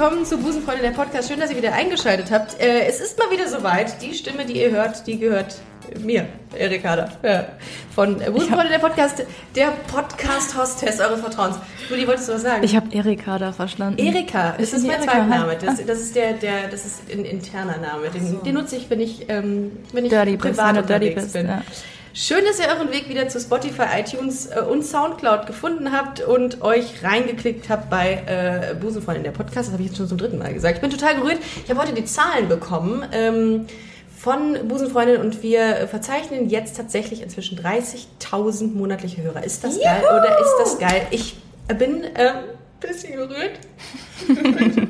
Willkommen zu Busenfreunde der Podcast. Schön, dass ihr wieder eingeschaltet habt. Äh, es ist mal wieder soweit. Die Stimme, die ihr hört, die gehört mir, Erik Hader. Ja. Von Busenfreunde der Podcast, der Podcast-Hostess eures Vertrauens. Juli, wolltest du was sagen? Ich habe Erika da verstanden. Erika, ist das die mein Erika? Zweitname? Das, das ist der, der, das ist ein interner Name. Den, den nutze ich, wenn ich, ähm, wenn ich Dirty bist, privat dirty unterwegs bist, bin. ja. Schön, dass ihr euren Weg wieder zu Spotify, iTunes äh, und Soundcloud gefunden habt und euch reingeklickt habt bei äh, Busenfreundin der Podcast. Das habe ich jetzt schon zum dritten Mal gesagt. Ich bin total gerührt. Ich habe heute die Zahlen bekommen ähm, von Busenfreundin und wir verzeichnen jetzt tatsächlich inzwischen 30.000 monatliche Hörer. Ist das geil oder ist das geil? Ich bin ähm, ein bisschen gerührt.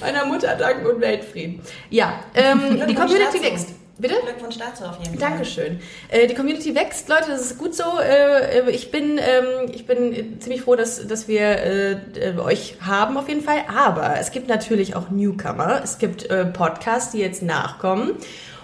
Meiner Mutter danken und Weltfrieden. Ja, ähm, die Community wächst. Bitte? Glückwunsch dazu auf jeden Fall. Dankeschön. Äh, die Community wächst, Leute, das ist gut so. Äh, ich, bin, ähm, ich bin ziemlich froh, dass, dass wir äh, äh, euch haben auf jeden Fall. Aber es gibt natürlich auch Newcomer. Es gibt äh, Podcasts, die jetzt nachkommen.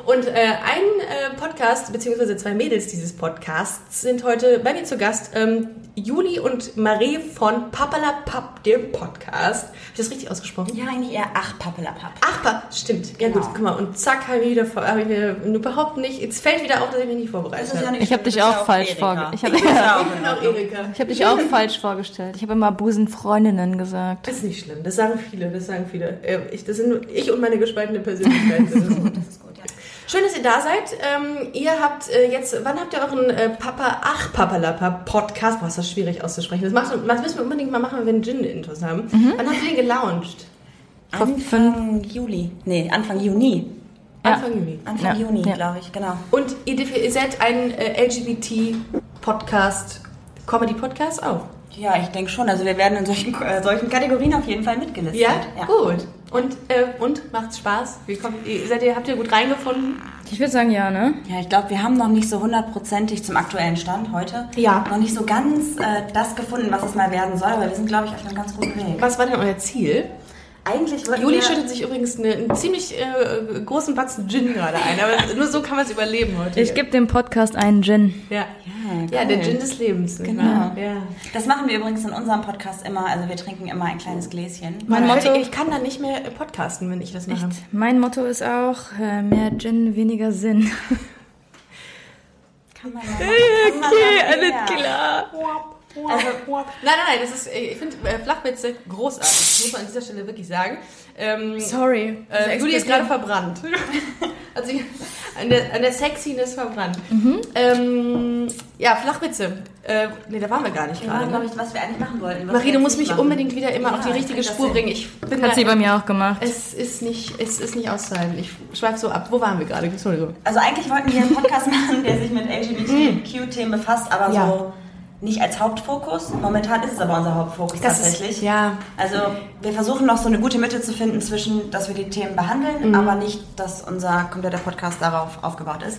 Und äh, ein äh, Podcast, beziehungsweise zwei Mädels dieses Podcasts sind heute bei mir zu Gast. Ähm, Juli und Marie von Papalapap, dem Podcast. Habe ich das richtig ausgesprochen? Ja, eigentlich eher ach, Pappelapapp. Ach, pa- stimmt. Ja Genau. gut, guck mal. Und zack, habe ich, wieder, vor- hab ich mir überhaupt nicht... Jetzt fällt wieder auf, dass ich mich nicht vorbereitet habe. Ich habe dich auch falsch vorge- ich hab- Ich, ja, Ich bin auch Erika. Ich habe dich auch falsch vorgestellt. Ich habe immer Busenfreundinnen gesagt. Das ist nicht schlimm. Das sagen viele. Das sagen viele. Äh, Ich, das sind nur ich und meine gespaltene Persönlichkeit. Das ist gut. Das ist gut, ja. Schön, dass ihr da seid. Ähm, ihr habt äh, jetzt, wann habt ihr euren äh, Papa, ach Papalapa Podcast? Boah, ist das schwierig auszusprechen. Das, macht, das müssen wir unbedingt mal machen, wenn wir einen Gin-Intos haben. Wann habt ihr den gelauncht? Anfang Juli. Nee, Anfang Juni. Ja. Anfang Juni. Anfang Ja, Juni, ja. glaube ich, genau. Und ihr, ihr seid ein äh, LGBT-Podcast, Comedy-Podcast auch. Ja, ich denke schon. Also wir werden in solchen, äh, solchen Kategorien auf jeden Fall mitgelistet. Ja, gut. Und, äh, und macht's Spaß? Wie kommt, ihr, seid ihr, habt ihr gut reingefunden? Ich würde sagen ja, ne? Ja, ich glaube, wir haben noch nicht so hundertprozentig zum aktuellen Stand heute. Ja. Noch nicht so ganz äh, das gefunden, was es mal werden soll, aber wir sind, glaube ich, auf einem ganz guten Weg. Was war denn euer Ziel? Eigentlich Juli wir... schüttet sich übrigens eine, einen ziemlich äh, großen Batzen Gin gerade ein, aber nur so kann man es überleben heute. Ich gebe dem Podcast einen Gin. ja. Ja, ja, der. Gin des Lebens. nicht Genau. Ja. Das machen wir übrigens in unserem Podcast immer. Also wir trinken immer ein kleines Gläschen. Mein Motto- Ich, ich kann dann nicht mehr podcasten, wenn ich das mache. Mein Motto ist auch, äh, mehr Gin, weniger Sinn. Kann man ja kann man ja mehr. klar. Also, Nein, nein, nein, das ist, ich finde äh, Flachwitze großartig. Das muss man an dieser Stelle wirklich sagen. Ähm, Sorry. Äh, Juli ist gerade verbrannt. Sich an der, an der Sexiness verbrannt. Ähm, ja, Flachwitze. Äh, nee, da waren wir gar nicht gerade. glaube Ne? ich, was wir eigentlich machen wollten. was Marie, du musst mich machen. unbedingt wieder immer Ja, auf die richtige Spur bringen. Ich bin Hat sie da, bei mir auch gemacht. es ist nicht, es ist nicht auszuhalten. Ich schweife so ab. Wo waren wir gerade? Entschuldigung. Also eigentlich wollten wir einen Podcast machen, der sich mit LGBTQ-Themen befasst, aber Ja. so nicht als Hauptfokus. Momentan ist es aber unser Hauptfokus Das tatsächlich. ist, ja. Also wir versuchen noch so eine gute Mitte zu finden zwischen, dass wir die Themen behandeln, Mhm. aber nicht, dass unser kompletter Podcast darauf aufgebaut ist.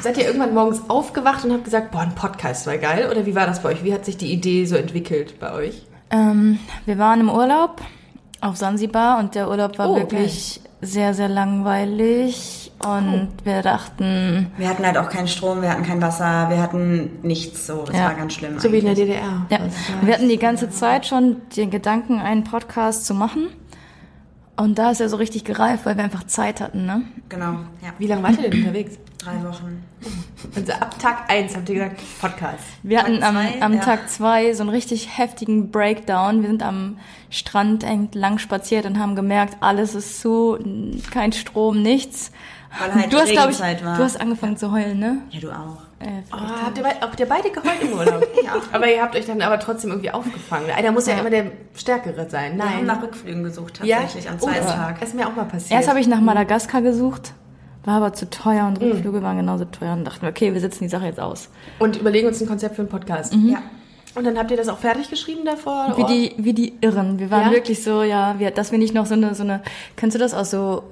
Seid ihr irgendwann morgens aufgewacht und habt gesagt, boah, ein Podcast war geil? Oder wie war das bei euch? Wie hat sich die Idee so entwickelt bei euch? Ähm, wir waren im Urlaub auf Sansibar und der Urlaub war Oh, wirklich sehr, sehr langweilig. Und wir dachten, Wir hatten halt auch keinen Strom, wir hatten kein Wasser, wir hatten nichts so. Es Ja. war ganz schlimm. So wie in der eigentlich. DDR. Ja, wir hatten die ganze Zeit schon den Gedanken, einen Podcast zu machen. Und da ist er so richtig gereift, weil wir einfach Zeit hatten, ne? Genau, ja. Wie lange wart ihr denn unterwegs? Drei Wochen. Also ab Tag 1 habt ihr gesagt, Podcast. Wir hatten Tag am, zwei, am ja. Tag zwei so einen richtig heftigen Breakdown. Wir sind am Strand entlang spaziert und haben gemerkt, alles ist zu, kein Strom, nichts. Weil halt du hast, glaube ich, war. du hast angefangen zu heulen, ne? Ja, du auch. Äh, Oh, habt, ihr habt ihr beide geheult im Urlaub? Ja. Aber ihr habt euch dann aber trotzdem irgendwie aufgefangen. Einer muss ja, Ja. immer der Stärkere sein. Wir haben Nein. nach Rückflügen gesucht, ja? tatsächlich, am Oh, zweiten das Tag. ist mir auch mal passiert. Erst habe ich nach Madagaskar gesucht, war aber zu teuer und Rückflüge waren genauso teuer und dachten wir, okay, wir sitzen die Sache jetzt aus. Und überlegen uns ein Konzept für einen Podcast. Ja. Und dann habt ihr das auch fertig geschrieben davor? Wie die, wie die Irren. Wir waren Ja? wirklich so, ja, wir, dass wir nicht noch so eine, so eine, kennst du das aus so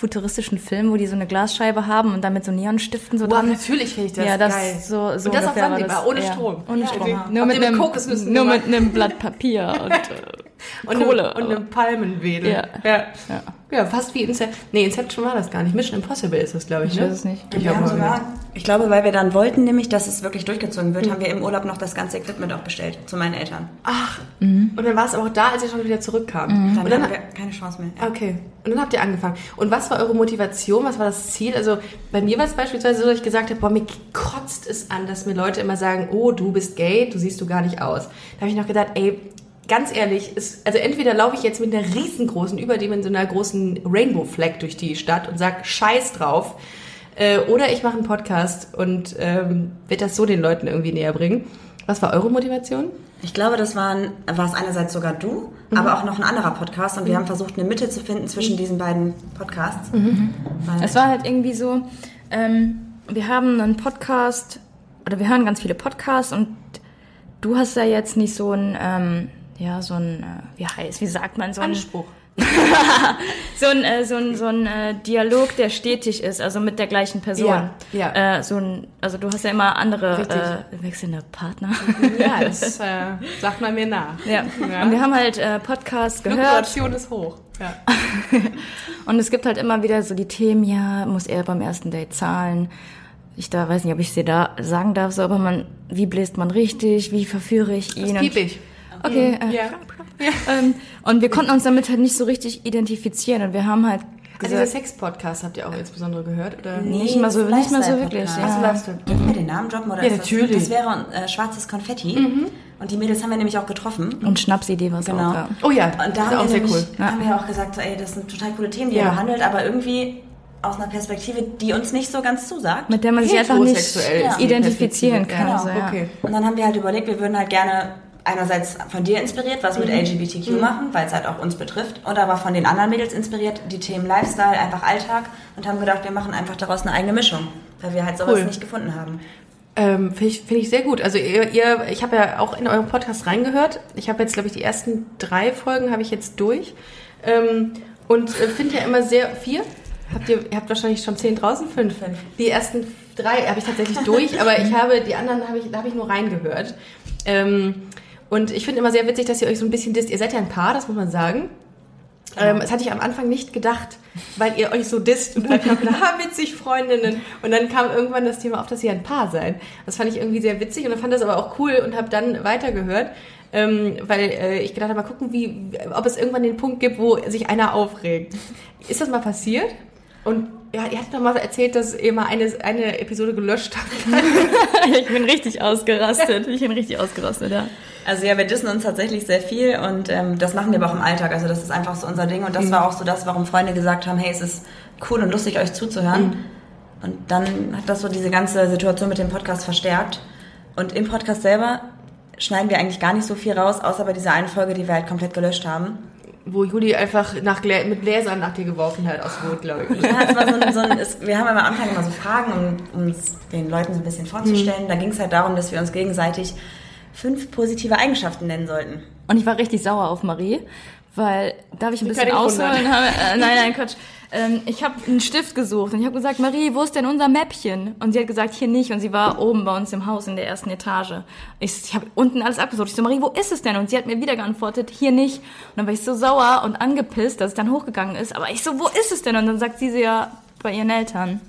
futuristischen Filmen, wo die so eine Glasscheibe haben und dann mit so Neonstiften so Boah, dran. natürlich kenne ich das. Ja, das Geil. so, so Und das auf Sansibar, ohne Strom. Ohne Strom. Nur, mit einem, nur mit einem Blatt Papier und, äh, Und Kohle. Einem, und einem Palmenwedel. Ja. Ja. Ja. ja. fast wie Inception. Nee, Inception war das gar nicht. Mission Impossible ist das, glaube ich. Ich ne? weiß es nicht. Ich Wir hab haben mal sogar, ich glaube, weil wir dann wollten nämlich, dass es wirklich durchgezogen wird, haben wir im Urlaub noch das ganze Equipment auch bestellt zu meinen Eltern. Ach, und dann war es aber auch da, als ihr schon wieder zurückkam. Dann Und dann, hatten wir keine Chance mehr. Ja. okay. Und dann habt ihr angefangen. Und was war eure Motivation? Was war das Ziel? Also bei mir war es beispielsweise so, dass ich gesagt habe, boah, mir kotzt es an, dass mir Leute immer sagen, oh, du bist gay, du siehst du gar nicht aus. Da habe ich noch gedacht, ey, ganz ehrlich, ist, also entweder laufe ich jetzt mit einer riesengroßen, überdimensional großen Rainbow Flag durch die Stadt und sag Scheiß drauf. Äh, oder ich mache einen Podcast und ähm, werde das so den Leuten irgendwie näher bringen. Was war eure Motivation? Ich glaube, das waren, war es einerseits sogar du, aber auch noch ein anderer Podcast und wir haben versucht, eine Mitte zu finden zwischen diesen beiden Podcasts. Weil Es war halt irgendwie so, ähm, wir haben einen Podcast, oder wir hören ganz viele Podcasts und du hast ja jetzt nicht so ein, ähm, ja, so ein, äh, wie heißt, wie sagt man, so ein, Anspruch. so ein, äh, so ein, so ein äh, Dialog, der stetig ist, also mit der gleichen Person. Ja, ja. Äh, so ein, also du hast ja immer andere äh, wechselnde Partner. Ja, das äh, sagt man mir nach. ja. Und wir haben halt äh, Podcasts gehört. Fluktuation ist hoch. Ja. Und es gibt halt immer wieder so die Themen, ja, muss er beim ersten Date zahlen? Ich da weiß nicht, ob ich sie da sagen darf, so, aber man, wie bläst man richtig? Wie verführe ich ihn? Das piep ich. Okay, äh, Ja. ähm, und wir konnten uns damit halt nicht so richtig identifizieren und wir haben halt Also dieser Sex-Podcast habt ihr auch insbesondere gehört, oder? Nicht mal so- nicht mal so wirklich, ja. Also Lifestyle. Dürfen wir den Namen droppen? Oder Ja, ist natürlich. Das, das wäre äh, schwarzes Konfetti. Und die Mädels haben wir nämlich auch getroffen. und Schnapsidee war es Genau. auch. Ja. Oh ja, Und das da ist haben auch wir, sehr nämlich, cool. haben wir auch gesagt, so, ey, das sind total coole Themen, die Ja. ihr behandelt, aber irgendwie aus einer Perspektive, die uns nicht so ganz zusagt. Mit der man sich einfach nicht identifizieren kann. Ja, so, ja. okay. Und dann haben wir halt überlegt, wir würden halt gerne einerseits von dir inspiriert, was mit Mhm. LGBTQ machen, weil es halt auch uns betrifft, und aber von den anderen Mädels inspiriert, die Themen Lifestyle, einfach Alltag und haben gedacht, wir machen einfach daraus eine eigene Mischung, weil wir halt sowas Cool. nicht gefunden haben. Ähm, Finde ich, find ich sehr gut. Also ihr, ihr ich habe ja auch in euren Podcast reingehört. Ich habe jetzt, glaube ich, die ersten drei Folgen habe ich jetzt durch. Ähm, und äh, finde ja immer sehr... Vier? Habt ihr, ihr habt wahrscheinlich schon zehn draußen? Fünf. Fünf. Die ersten drei habe ich tatsächlich durch, aber ich habe, die anderen habe ich, da habe ich nur reingehört. Ähm, und ich finde immer sehr witzig, dass ihr euch so ein bisschen disst. Ihr seid ja ein Paar, das muss man sagen. Ähm, das hatte ich am Anfang nicht gedacht, weil ihr euch so disst und einfach gedacht, ha, witzig, Freundinnen. Und dann kam irgendwann das Thema auf, dass ihr ein Paar seid. Das fand ich irgendwie sehr witzig und dann fand das aber auch cool und habe dann weitergehört, ähm, weil äh, ich gedacht habe, mal gucken, wie, ob es irgendwann den Punkt gibt, wo sich einer aufregt. Ist das mal passiert? Und ja, ihr hattet doch mal erzählt, dass ihr mal eine, eine Episode gelöscht habt. ich bin richtig ausgerastet. Ich bin richtig ausgerastet, ja. Also ja, wir dissen uns tatsächlich sehr viel und ähm, das machen wir aber auch im Alltag. Also das ist einfach so unser Ding und das war auch so das, warum Freunde gesagt haben, hey, es ist cool und lustig, euch zuzuhören. Und dann hat das so diese ganze Situation mit dem Podcast verstärkt. Und im Podcast selber schneiden wir eigentlich gar nicht so viel raus, außer bei dieser einen Folge, die wir halt komplett gelöscht haben. Wo Juli einfach nach Glä mit Gläsern nach dir geworfen hat aus Wut, glaube ich. Ja, es war so ein, so ein, es, wir haben am Anfang immer so Fragen, um, um es den Leuten so ein bisschen vorzustellen. Da ging es halt darum, dass wir uns gegenseitig fünf positive Eigenschaften nennen sollten. Und ich war richtig sauer auf Marie, weil, darf ich ein Ich bisschen ausholen? Äh, nein, nein, Quatsch. Ähm, ich habe einen Stift gesucht und ich habe gesagt, Marie, wo ist denn unser Mäppchen? Und sie hat gesagt, hier nicht. Und sie war oben bei uns im Haus in der ersten Etage. Ich, ich habe unten alles abgesucht. Ich so, Marie, wo ist es denn? Und sie hat mir wieder geantwortet, hier nicht. Und dann war ich so sauer und angepisst, dass es dann hochgegangen ist. Aber ich so, wo ist es denn? Und dann sagt sie so, ja, bei ihren Eltern.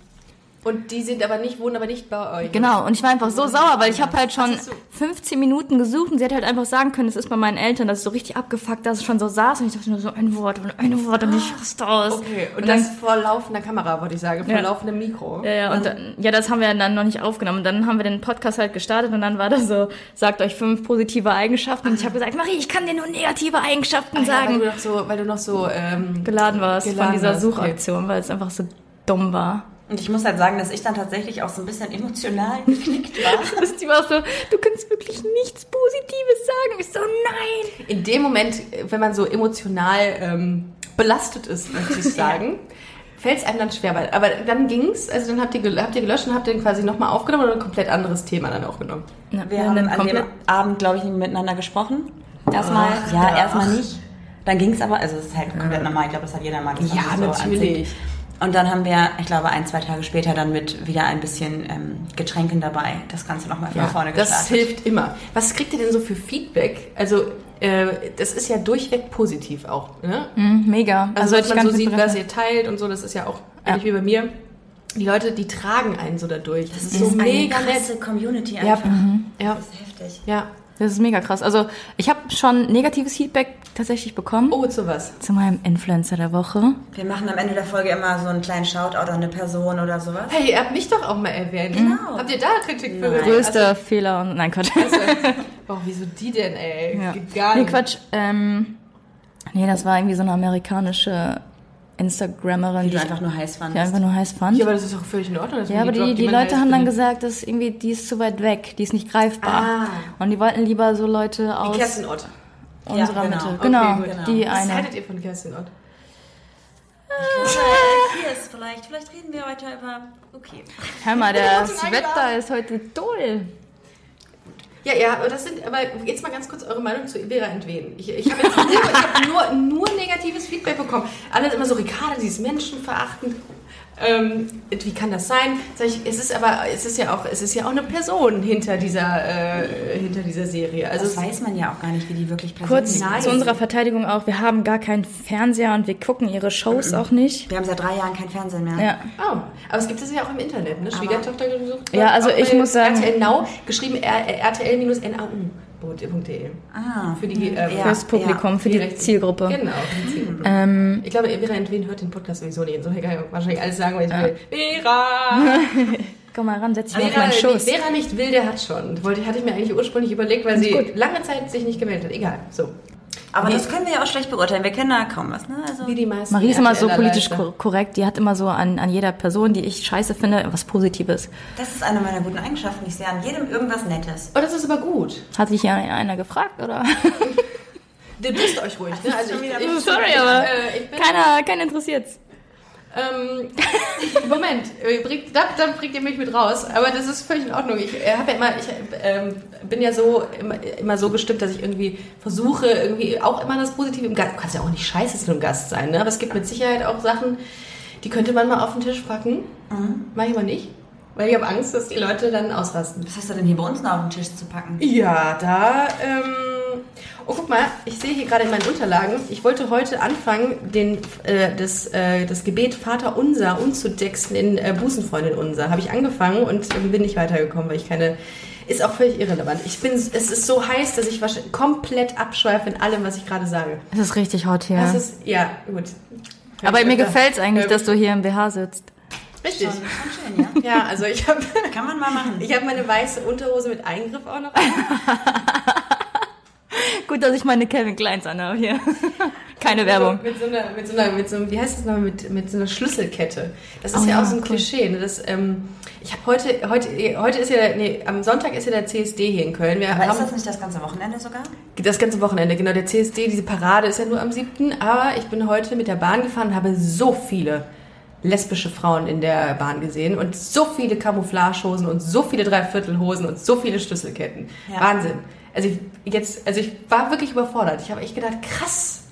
Und die sind aber nicht, wohnen aber nicht bei euch. Genau, und ich war einfach so sauer, weil ich habe halt schon Das ist so- 15 Minuten gesucht und sie hätte halt einfach sagen können, es ist bei meinen Eltern, dass es so richtig abgefuckt, dass es schon so saß und ich dachte nur so ein Wort und ein Wort und ich raste aus. Okay, und, Und das dann- vor laufender Kamera, wollte ich sagen, vor Ja. laufendem Mikro. Ja, ja, und dann, ja, das haben wir dann noch nicht aufgenommen. Und dann haben wir den Podcast halt gestartet und dann war das so, sagt euch fünf positive Eigenschaften. Und ich habe gesagt, Marie, ich kann dir nur negative Eigenschaften Ach ja, weil sagen. du noch so, weil du noch so ähm, Geladen warst Geladen von dieser warst, okay. Suchaktion, weil es einfach so dumm war. Und ich muss halt sagen, dass ich dann tatsächlich auch so ein bisschen emotional geknickt war. Die war so, du kannst wirklich nichts Positives sagen. Ich so, nein. in dem Moment, wenn man so emotional ähm, belastet ist, möchte ich sagen, fällt es einem dann schwer. Weil, aber dann ging's, also dann habt ihr, habt ihr gelöscht und habt ihr quasi nochmal aufgenommen oder ein komplett anderes Thema dann aufgenommen? Ja, Wir haben dann an dem Abend, glaube ich, miteinander gesprochen. Erstmal, Ach, ja, ach. erstmal nicht. Dann ging es aber, also es ist halt komplett normal, ich glaube, das hat jeder mal gesagt. Ja, so natürlich. anzieht. Und dann haben wir, ich glaube, ein, zwei Tage später dann mit wieder ein bisschen ähm, Getränken dabei das Ganze nochmal von vorne gestartet. das hilft immer. Was kriegt ihr denn so für Feedback? Also, äh, das ist ja durchweg positiv auch, ne? Mhm, mega. Also, was ich man so sieht, was ihr teilt und so, das ist ja auch Ja. ähnlich wie bei mir. Die Leute, die tragen einen so dadurch. Das, ist Das so ist mega eine krasse nett. Community Ja, einfach. ja, Das ist heftig. ja. Das ist mega krass. Also ich habe schon negatives Feedback tatsächlich bekommen Oh, zu was? zu meinem Influencer der Woche. Wir machen am Ende der Folge immer so einen kleinen Shoutout an eine Person oder sowas. Hey, ihr habt mich doch auch mal erwähnt. Genau. Habt ihr da Kritik für Nein. Größter Fehler und nein Quatsch. Also, boah, wieso die denn, ey? Ja. Geht gar Nee, nicht. Quatsch. Ähm, nee, das war irgendwie so eine amerikanische Instagrammerin, Die die einfach nur heiß die fandest. einfach nur heiß fand. Ja, aber das ist doch völlig in Ordnung. dass Ja, aber die, droppt, die man Leute haben dann gesagt, dass irgendwie die ist zu weit weg, die ist nicht greifbar. Ah. Und die wollten lieber so Leute aus Kerstin Ott. unserer Ja, genau. Mitte. Okay, Genau, gut. die Was eine. haltet ihr von Kerstin Ott? Hier ist vielleicht, vielleicht reden wir heute über. Okay. Hör mal, das. Wetter ist heute toll. Ja, ja, aber das sind, aber jetzt mal ganz kurz eure Meinung zu Vera Entwen. Ich, ich habe jetzt nur, ich hab nur, nur negatives Feedback bekommen. Alle immer so, Ricarda, sie ist menschenverachtend. Ähm, wie kann das sein? Sag ich, es ist aber, es ist ja auch, es ist ja auch eine Person hinter dieser, äh, hinter dieser Serie. Also Das weiß man ja auch gar nicht, wie die wirklich persönlich Kurz Nein. zu unserer Verteidigung auch, wir haben gar keinen Fernseher und wir gucken ihre Shows auch nicht. Wir haben seit drei Jahren kein Fernsehen mehr. Ja. Oh, aber es gibt es ja auch im Internet, ne? Schwiegertochter gesucht. Ja, also Auch ich muss sagen- RTL Now, geschrieben rtl-nau.de. Ah. Für die, ähm, Ja, Fürs Publikum, für die Rechte. Zielgruppe. Genau, für die Zielgruppe. Ähm, Ich glaube, Vera Entwen hört den Podcast sowieso nicht. So kann ich wahrscheinlich alles sagen, was ich will. Vera! komm mal ran, setz dich auf Vera, meinen Schoß. Wer nicht will, der hat schon. Wollte, hatte ich mir eigentlich ursprünglich überlegt, weil sie lange Zeit sich nicht gemeldet hat. Egal, so. Aber Wie- das können wir ja auch schlecht beurteilen. Wir kennen da kaum was, ne? Also, Wie die meisten. Marie ist immer so politisch ko korrekt. Die hat immer so an, an jeder Person, die ich scheiße finde, was Positives. das ist eine meiner guten Eigenschaften. Ich sehe an jedem irgendwas Nettes. Oh, das ist aber gut. Hat sich ja einer gefragt, oder? Ihr wisst euch ruhig, ne? Also ich, ich, Sorry, aber äh, ich bin, keiner, keiner interessiert's. Ähm, Moment, äh, bringt, da, dann bringt ihr mich mit raus. Aber das ist völlig in Ordnung. Ich äh, ja immer, ich ähm, bin ja so immer, immer so gestimmt, dass ich irgendwie versuche, irgendwie auch immer das Positive im Gast. Du kannst ja auch nicht scheiße zu einem Gast sein, ne? Aber es gibt mit Sicherheit auch Sachen, die könnte man mal auf den Tisch packen. Mach ich mal nicht. Weil ich habe Angst, dass die Leute dann ausrasten. Was hast du denn hier bei uns noch auf den Tisch zu packen? Ja, da. Ähm, oh, guck mal, ich sehe hier gerade in meinen Unterlagen. Ich wollte heute anfangen, den, äh, das, äh, das Gebet Vater Unser umzutexten in äh, Busenfreundin Unser. Habe ich angefangen und bin nicht weitergekommen, weil ich keine. Ist auch völlig irrelevant. Ich bin, es ist so heiß, dass ich wahrscheinlich komplett abschweife in allem, was ich gerade sage. Es ist richtig hot hier. Das ist, ja, gut. Aber mir gefällt's eigentlich, Ähm, dass du hier im BH sitzt. Richtig. Schon, schon schön, ja? Ja, also ich habe Kann man mal machen. ich hab meine weiße Unterhose mit Eingriff auch noch. Gut, dass ich meine Calvin Kleins anhabe hier. Keine Werbung. Mit so einer, mit so einer, mit so einem, wie heißt das nochmal, mit, mit so einer Schlüsselkette. Das ist Oh ja, ja, auch so ein cool. Klischee. Ne? Das, ähm, ich habe heute, heute, heute ist ja, der- nee, am Sonntag ist ja der CSD hier in Köln. Wir Aber haben ist das nicht das ganze Wochenende sogar? das ganze Wochenende, genau, der CSD, diese Parade ist ja nur am 7., aber ich bin heute mit der Bahn gefahren und habe so viele lesbische Frauen in der Bahn gesehen und so viele Camouflagehosen und so viele Dreiviertelhosen und so viele Schlüsselketten. Ja. Wahnsinn. Also ich jetzt, also ich war wirklich überfordert. Ich habe echt gedacht, krass,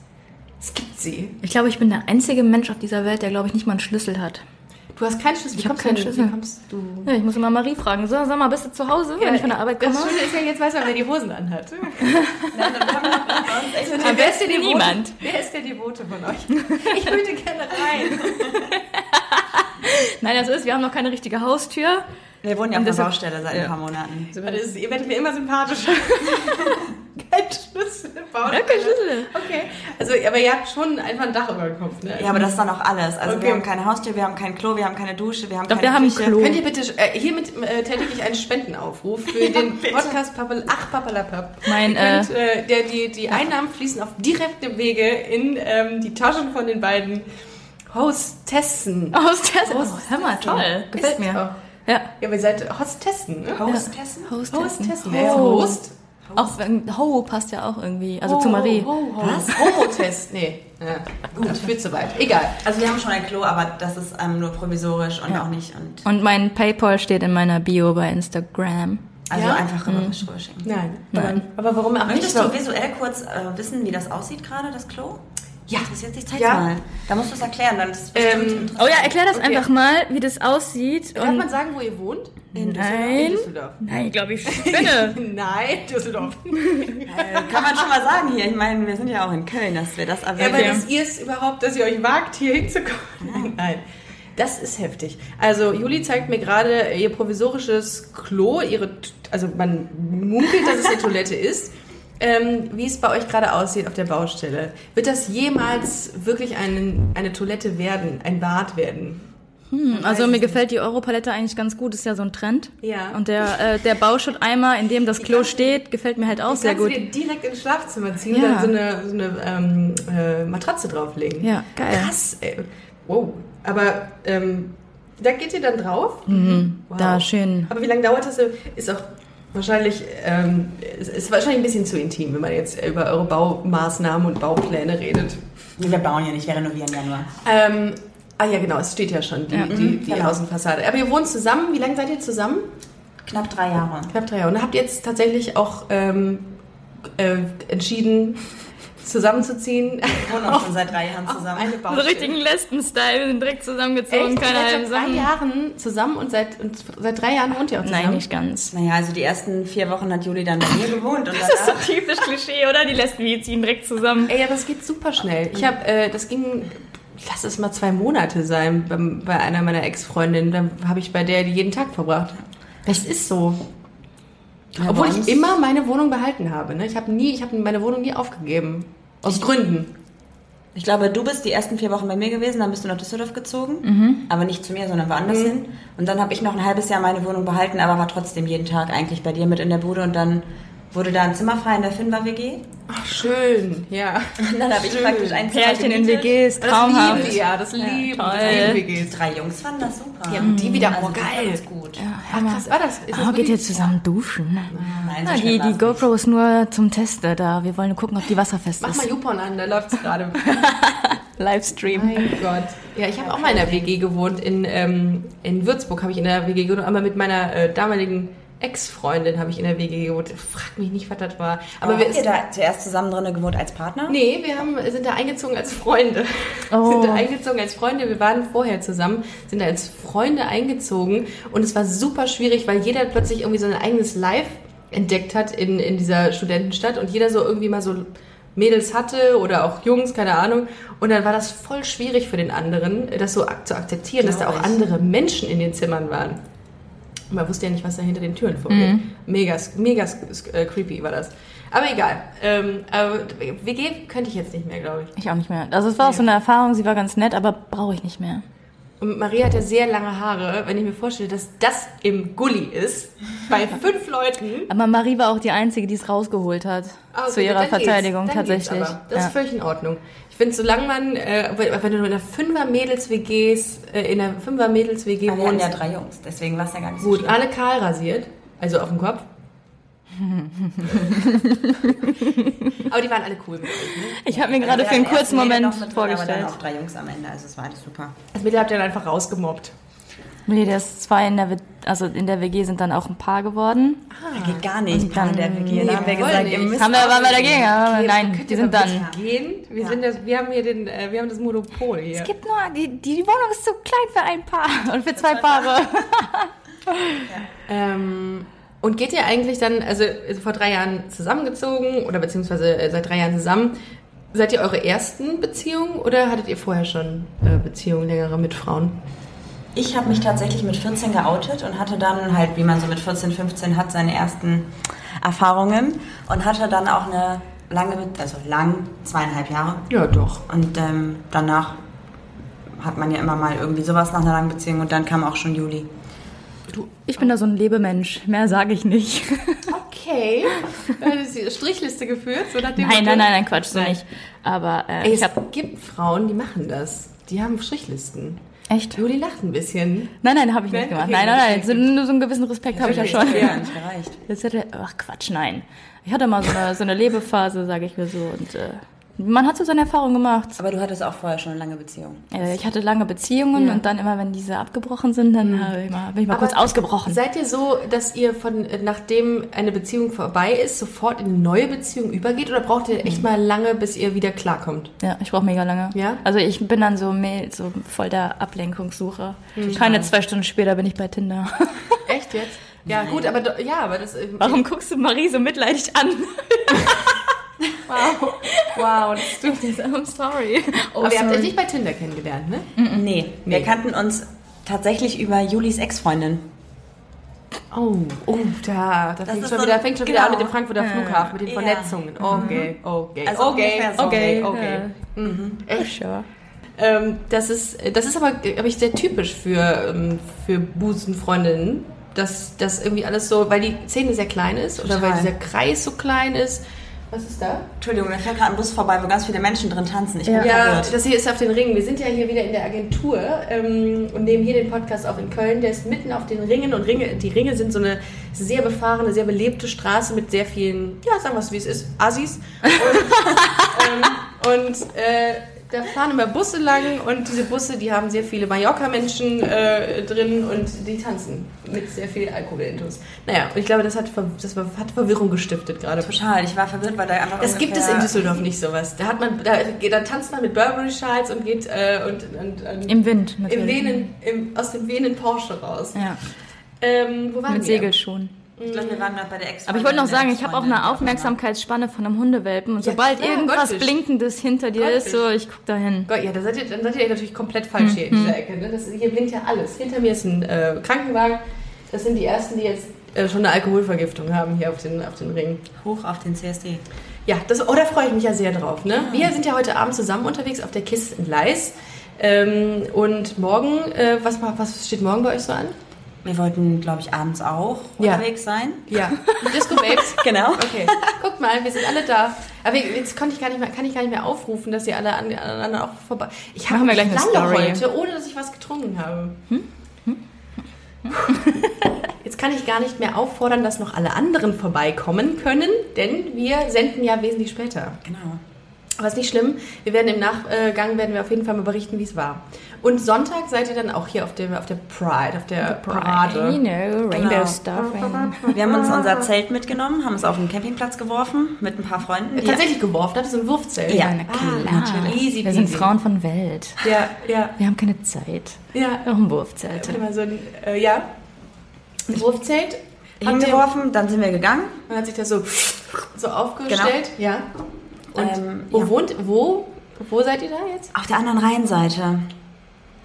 es gibt sie. Ich glaube, ich bin der einzige Mensch auf dieser Welt, der, glaube ich, nicht mal einen Schlüssel hat. Du hast keinen Schlüssel. Wie Ich hab kommst keinen Schlüssel. Wie kommst du? Ja, ich muss immer Marie fragen. So, sag mal, bist du zu Hause, wenn ich von der Arbeit komme? Das Schöne ist ja, jetzt weiß man, wer die Hosen anhat. Nein, dann haben wir echt Aber wer ist der Devote? Niemand. Wer ist der Devote von euch? Ich würde gerne rein. Nein, das ist, wir haben noch keine richtige Haustür. Wir wohnen ja auf der Baustelle seit Ja. ein paar Monaten. Das ist, ihr werdet mir immer sympathischer. Kein Schlüssel. Bauen. Ja, kein Schlüssel. Okay. Also, aber ihr habt schon einfach ein Dach über dem Kopf, ne? Ja, aber das ist dann auch alles. Also Okay. wir haben keine Haustür, wir haben kein Klo, wir haben keine Dusche, wir haben Doch, keine wir haben Küche. Klo. Könnt ihr bitte, äh, hiermit äh, tätige ich einen Spendenaufruf für den Podcast Pappel, Ach Pappalapapp. Mein, Ihr könnt, äh, der, die, die Einnahmen fließen auf direktem Wege in ähm, die Taschen von den beiden Hostessen. Aus der Host- oh, Hör mal, toll. Gefällt mir. auch. Ja. Ja, aber ihr seid Hostessen, ne? Hostessen? Hostessen. Hostessen. Wer ist Host? Auch wenn, Ho passt ja auch irgendwie. Also Ho, zu Marie. Ho, ho, ho. Homo-Test. Nee. Ja, gut, führt zu weit. Egal. Also wir haben schon ein Klo, aber das ist ähm, nur provisorisch und Ja. auch nicht. Und Und mein Paypal steht in meiner Bio bei Instagram. also Ja? einfach rüber rüber schicken. Nein. Nein. Aber, aber warum auch Möchtest nicht? du visuell kurz äh, wissen, wie das aussieht gerade, das Klo? Ja. Interessiert sich, zeig Ja. mal. Da musst du es erklären, dann ist Ähm. Oh ja, erklär das Okay. einfach mal, wie das aussieht. Darf man sagen, wo ihr wohnt? In Nein. Düsseldorf. Nein, ich glaube, ich spinne. Nein, Düsseldorf. Äh, kann man schon mal sagen hier. Ich meine, wir sind ja auch in Köln, dass wir das Ja, erwähnen. aber dass ihr es überhaupt, dass ihr euch wagt, hier hinzukommen. Nein. Das ist heftig. Also Juli zeigt mir gerade ihr provisorisches Klo, ihre, also man munkelt, dass es eine Toilette ist. Ähm, wie es bei euch gerade aussieht auf der Baustelle. Wird das jemals wirklich einen, eine Toilette werden, ein Bad werden? Also mir gefällt die Europalette eigentlich ganz gut, ist ja so ein Trend. Ja. Und der, äh, der Bauschutteimer, in dem das Klo steht, gefällt mir halt auch sehr Kannst gut. du dir direkt ins Schlafzimmer ziehen Ja. und dann so eine, so eine ähm, äh, Matratze drauflegen. Ja, geil. Krass, ey. Wow. Aber ähm, da geht ihr dann drauf? Wow. Mhm. Da schön. Aber wie lange dauert das? so? Ist auch wahrscheinlich, ähm, ist, ist wahrscheinlich ein bisschen zu intim, wenn man jetzt über eure Baumaßnahmen und Baupläne redet. wir bauen ja nicht, wir renovieren ja nur. Ähm, ah ja, genau, es steht ja schon, die, die, die genau. Außenfassade. Aber ihr wohnt zusammen, wie lange seid ihr zusammen? Knapp drei Jahre. Knapp drei Jahre. Und habt ihr jetzt tatsächlich auch ähm, äh, entschieden, zusammenzuziehen? Wir wohnen auch schon seit drei Jahren zusammen. eine So Baustelle. richtigen Lesben-Style, wir sind direkt zusammengezogen, Echt? keine halben seit drei Sachen. Jahren zusammen und seit, und seit drei Jahren wohnt ihr auch zusammen? Nein, nicht ganz. Naja, also die ersten vier Wochen hat Juli dann bei mir gewohnt und Das ist so typisch Klischee, oder? Die Lesben, die ziehen direkt zusammen. Ey, aber es geht super schnell. Ich habe, äh, das ging, lass es mal zwei Monate sein beim, bei einer meiner Ex-Freundinnen. Dann habe ich bei der die jeden Tag verbracht. Das ist so. Ja, Obwohl ich immer meine Wohnung behalten habe. Ne? Ich habe nie, ich habe meine Wohnung nie aufgegeben. Aus Gründen. Ich glaube, du bist die ersten vier Wochen bei mir gewesen, dann bist du nach Düsseldorf gezogen. Mhm. Aber nicht zu mir, sondern woanders hin. Und dann habe ich noch ein halbes Jahr meine Wohnung behalten, aber war trotzdem jeden Tag eigentlich bei dir mit in der Bude. Und dann wurde da ein Zimmer frei in der Fünfer-WG. Ach, schön, ja. Und dann habe ich praktisch ein Zimmer Pärchen in. WGs, Das traumhaft. lieben ja, das lieben toll. das lieben wir Die drei Jungs fanden das super. Ja, die wieder, also oh, geil. das gut. Ach, krass, war das? Ist das Oh, geht ihr zusammen duschen? Nein, Na, so schlimm die, die. GoPro ist nur zum Testen da. Wir wollen gucken, ob die wasserfest Mach ist. mal YouPorn an, da läuft's gerade. Livestream. Mein Gott. Ja, ich habe auch mal in der WG gewohnt. In, ähm, in Würzburg habe ich in der WG gewohnt. Aber mit meiner äh, damaligen Ex-Freundin habe ich in der WG gewohnt. Frag mich nicht, was das war. Aber Aber wir habt ihr da zuerst zusammen drin gewohnt als Partner? Nee, wir haben, sind da eingezogen als Freunde. Oh. Sind da eingezogen als Freunde. Wir waren vorher zusammen, sind da als Freunde eingezogen. Und es war super schwierig, weil jeder plötzlich irgendwie so ein eigenes Live entdeckt hat in, in dieser Studentenstadt und jeder so irgendwie mal so Mädels hatte oder auch Jungs, keine Ahnung. Und dann war das voll schwierig für den anderen, das so ak zu akzeptieren, dass da auch ich. andere Menschen in den Zimmern waren. Man wusste ja nicht, was da hinter den Türen vorgeht. Mega, mega äh, creepy war das. Aber egal. Ähm, aber WG könnte ich jetzt nicht mehr, glaube ich. Ich auch nicht mehr. Also es war auch so eine Erfahrung, sie war ganz nett, aber brauche ich nicht mehr. Und Maria hat ja sehr lange Haare. Wenn ich mir vorstelle, dass das im Gully ist, bei fünf Leuten. Aber Marie war auch die Einzige, die es rausgeholt hat. Ah, okay, zu ihrer. Verteidigung tatsächlich. Das ja. ist völlig in Ordnung. Ich finde, solange man, äh, wenn du in einer Fünfer-Mädels-WGs, äh, in einer Fünfer-Mädels-WG Aber wir hatten wohnst, ja drei Jungs, deswegen war es ja gar nicht so gut, schlimm. alle kahl rasiert, also auf dem Kopf. aber die waren alle cool mit euch, ne? Ich habe mir Also gerade wir für einen kurzen Moment noch mit drin, vorgestellt. Aber dann auch drei Jungs am Ende, also es war alles super. Das Mädel habt ihr dann einfach rausgemobbt. Nee, das zwei in der, W- also in der WG sind dann auch ein Paar geworden. Das geht gar nicht, Paar in der WG. Nee, da haben wir gesagt, ihr müsst Haben wir, waren wir dagegen? Aber Okay, nein, könnt die ihr sind dann. Gehen? Wir, sind das, wir haben hier den, äh, wir haben das Monopol hier. Es gibt nur, die, die, Wohnung ist zu klein für ein Paar und für zwei Paare. Ähm, und geht ihr eigentlich dann, also also vor drei Jahren zusammengezogen oder beziehungsweise äh, seit drei Jahren zusammen, seid ihr eure ersten Beziehungen oder hattet ihr vorher schon äh, Beziehungen längere mit Frauen? Ich habe mich tatsächlich mit 14 geoutet und hatte dann halt, wie man so mit 14, 15 hat, seine ersten Erfahrungen und hatte dann auch eine lange, also lang, zweieinhalb Jahre. Ja, doch. Und ähm, danach hat man ja immer mal irgendwie sowas nach einer langen Beziehung und dann kam auch schon Juli. Ich bin da so ein Lebemensch, mehr sage ich nicht. Okay. Hast du die Strichliste geführt? So nach dem Nein, nein, nein, nein, Quatsch, so Nein. nicht. Aber äh, Ey, ich es gibt Frauen, die machen das. Die haben Strichlisten. Echt. Juli lacht ein bisschen. Nein, nein, habe ich Nein? nicht gemacht. Okay, Nein, nein, nein. So, nur so einen gewissen Respekt habe ich ja schon. Hat nicht gereicht. Jetzt hätte, ach Quatsch, nein. Ich hatte mal so eine, so eine Lebephase, sage ich mir so. Und äh, man hat so seine Erfahrungen gemacht. Aber du hattest auch vorher schon eine lange Beziehung. Äh, Ich hatte lange Beziehungen Ja. und dann immer, wenn diese abgebrochen sind, dann hab ich mal, bin ich mal kurz Aber ausgebrochen. Seid ihr so, dass ihr von nachdem eine Beziehung vorbei ist, sofort in eine neue Beziehung übergeht oder braucht ihr echt mal lange, bis ihr wieder klarkommt? Ja, ich brauche mega lange. Ja? Also ich bin dann so, so voll der Ablenkungssucher. Keine zwei Stunden später bin ich bei Tinder. Echt jetzt? Ja, gut, aber ja, aber das. äh, Warum guckst du Marie so mitleidig an? Wow, wow, das Du, I'm sorry. Oh, Aber ihr habt euch nicht bei Tinder kennengelernt, ne? Nee, wir kannten uns tatsächlich über Julis Ex-Freundin. Oh, oh, da, da fängt schon, so- wieder, fängt schon wieder genau. an mit dem Frankfurter Flughafen, mit den Ja. Vernetzungen. Okay, okay, Also okay, ungefähr so. okay, Okay, okay. Sure. Ähm, das ist, das ist aber, glaube ich, sehr typisch für, ähm, für Busenfreundinnen, dass das irgendwie alles so, weil die Szene sehr klein ist oder weil Total. dieser Kreis so klein ist. Was ist da? Entschuldigung, da fährt gerade ein Bus vorbei, wo ganz viele Menschen drin tanzen. Ich bin Ja. Ja, verwirrt. das hier ist auf den Ringen. Wir sind ja hier wieder in der Agentur ähm, und nehmen hier den Podcast auf in Köln. Der ist mitten auf den Ringen und Ringe, die Ringe sind so eine sehr befahrene, sehr belebte Straße mit sehr vielen, ja, sagen wir es wie es ist, Assis. Und, ähm, und äh, da fahren immer Busse lang und diese Busse, die haben sehr viele Mallorca-Menschen äh, drin und die tanzen mit sehr viel Alkoholintus. Naja, und ich glaube, das hat, Ver das hat Verwirrung gestiftet gerade. Total, ich war verwirrt, weil da einfach Das gibt es in Düsseldorf nicht sowas. Da hat man, da, da tanzt man mit Burberry-Schals und geht äh, und, und, und Im Wind im natürlich. Venen, im, aus dem Venen Porsche raus. Ja, Ähm, wo waren mit wir? Ich glaube, wir waren gerade bei der Ex. Aber ich wollte noch sagen, ich habe auch eine Aufmerksamkeitsspanne von einem Hundewelpen und Ja, sobald klar, irgendwas Gottfisch. Blinkendes hinter dir ist, so ich guck da hin. Gott, ja, da seid ihr, dann seid ihr natürlich komplett falsch hier in Mhm. dieser Ecke. Ne? Das, hier blinkt ja alles. Hinter mir ist ein äh, Krankenwagen. Das sind die Ersten, die jetzt äh, schon eine Alkoholvergiftung haben hier auf den, auf den Ringen. Hoch auf den CSD. Ja, das, oh, da freue ich mich ja sehr drauf. Ne? Wir sind ja heute Abend zusammen unterwegs auf der KISS in Leis. Ähm, und morgen, äh, was, was steht morgen bei euch so an? Wir wollten, glaube ich, abends auch Ja. unterwegs sein. Ja, Disco Babes. Genau. Okay, guckt mal, wir sind alle da. Aber jetzt konnte ich gar nicht mehr, kann ich gar nicht mehr aufrufen, dass ihr alle an- aneinander auch vorbei. Ich habe wir gleich eine lange Story. heute, ohne dass ich was getrunken habe. Jetzt kann ich gar nicht mehr auffordern, dass noch alle anderen vorbeikommen können, denn wir senden ja wesentlich später. Genau. Aber ist nicht schlimm. Wir werden im Nachgang werden wir auf jeden Fall mal berichten, wie es war. Und Sonntag seid ihr dann auch hier auf der, auf der Pride, auf der You Parade. know, Rainbow Genau. Stuffing. Wir haben uns unser Zelt mitgenommen, haben es auf den Campingplatz geworfen mit ein paar Freunden. Tatsächlich geworfen, hatte so ein Wurfzelt. Ja, na klar. natürlich. Easy Wir sind. Frauen von Welt. Ja, ja, Wir haben keine Zeit. ja. Auch ein Wurfzelt. Warte mal, so ein, äh, ja. Ein Wurfzelt. Hingeworfen, dann sind wir gegangen. Man hat sich das so, so aufgestellt. Ja. Und Ähm, wo ja. wohnt, wo, wo seid ihr da jetzt? Auf der anderen Rheinseite.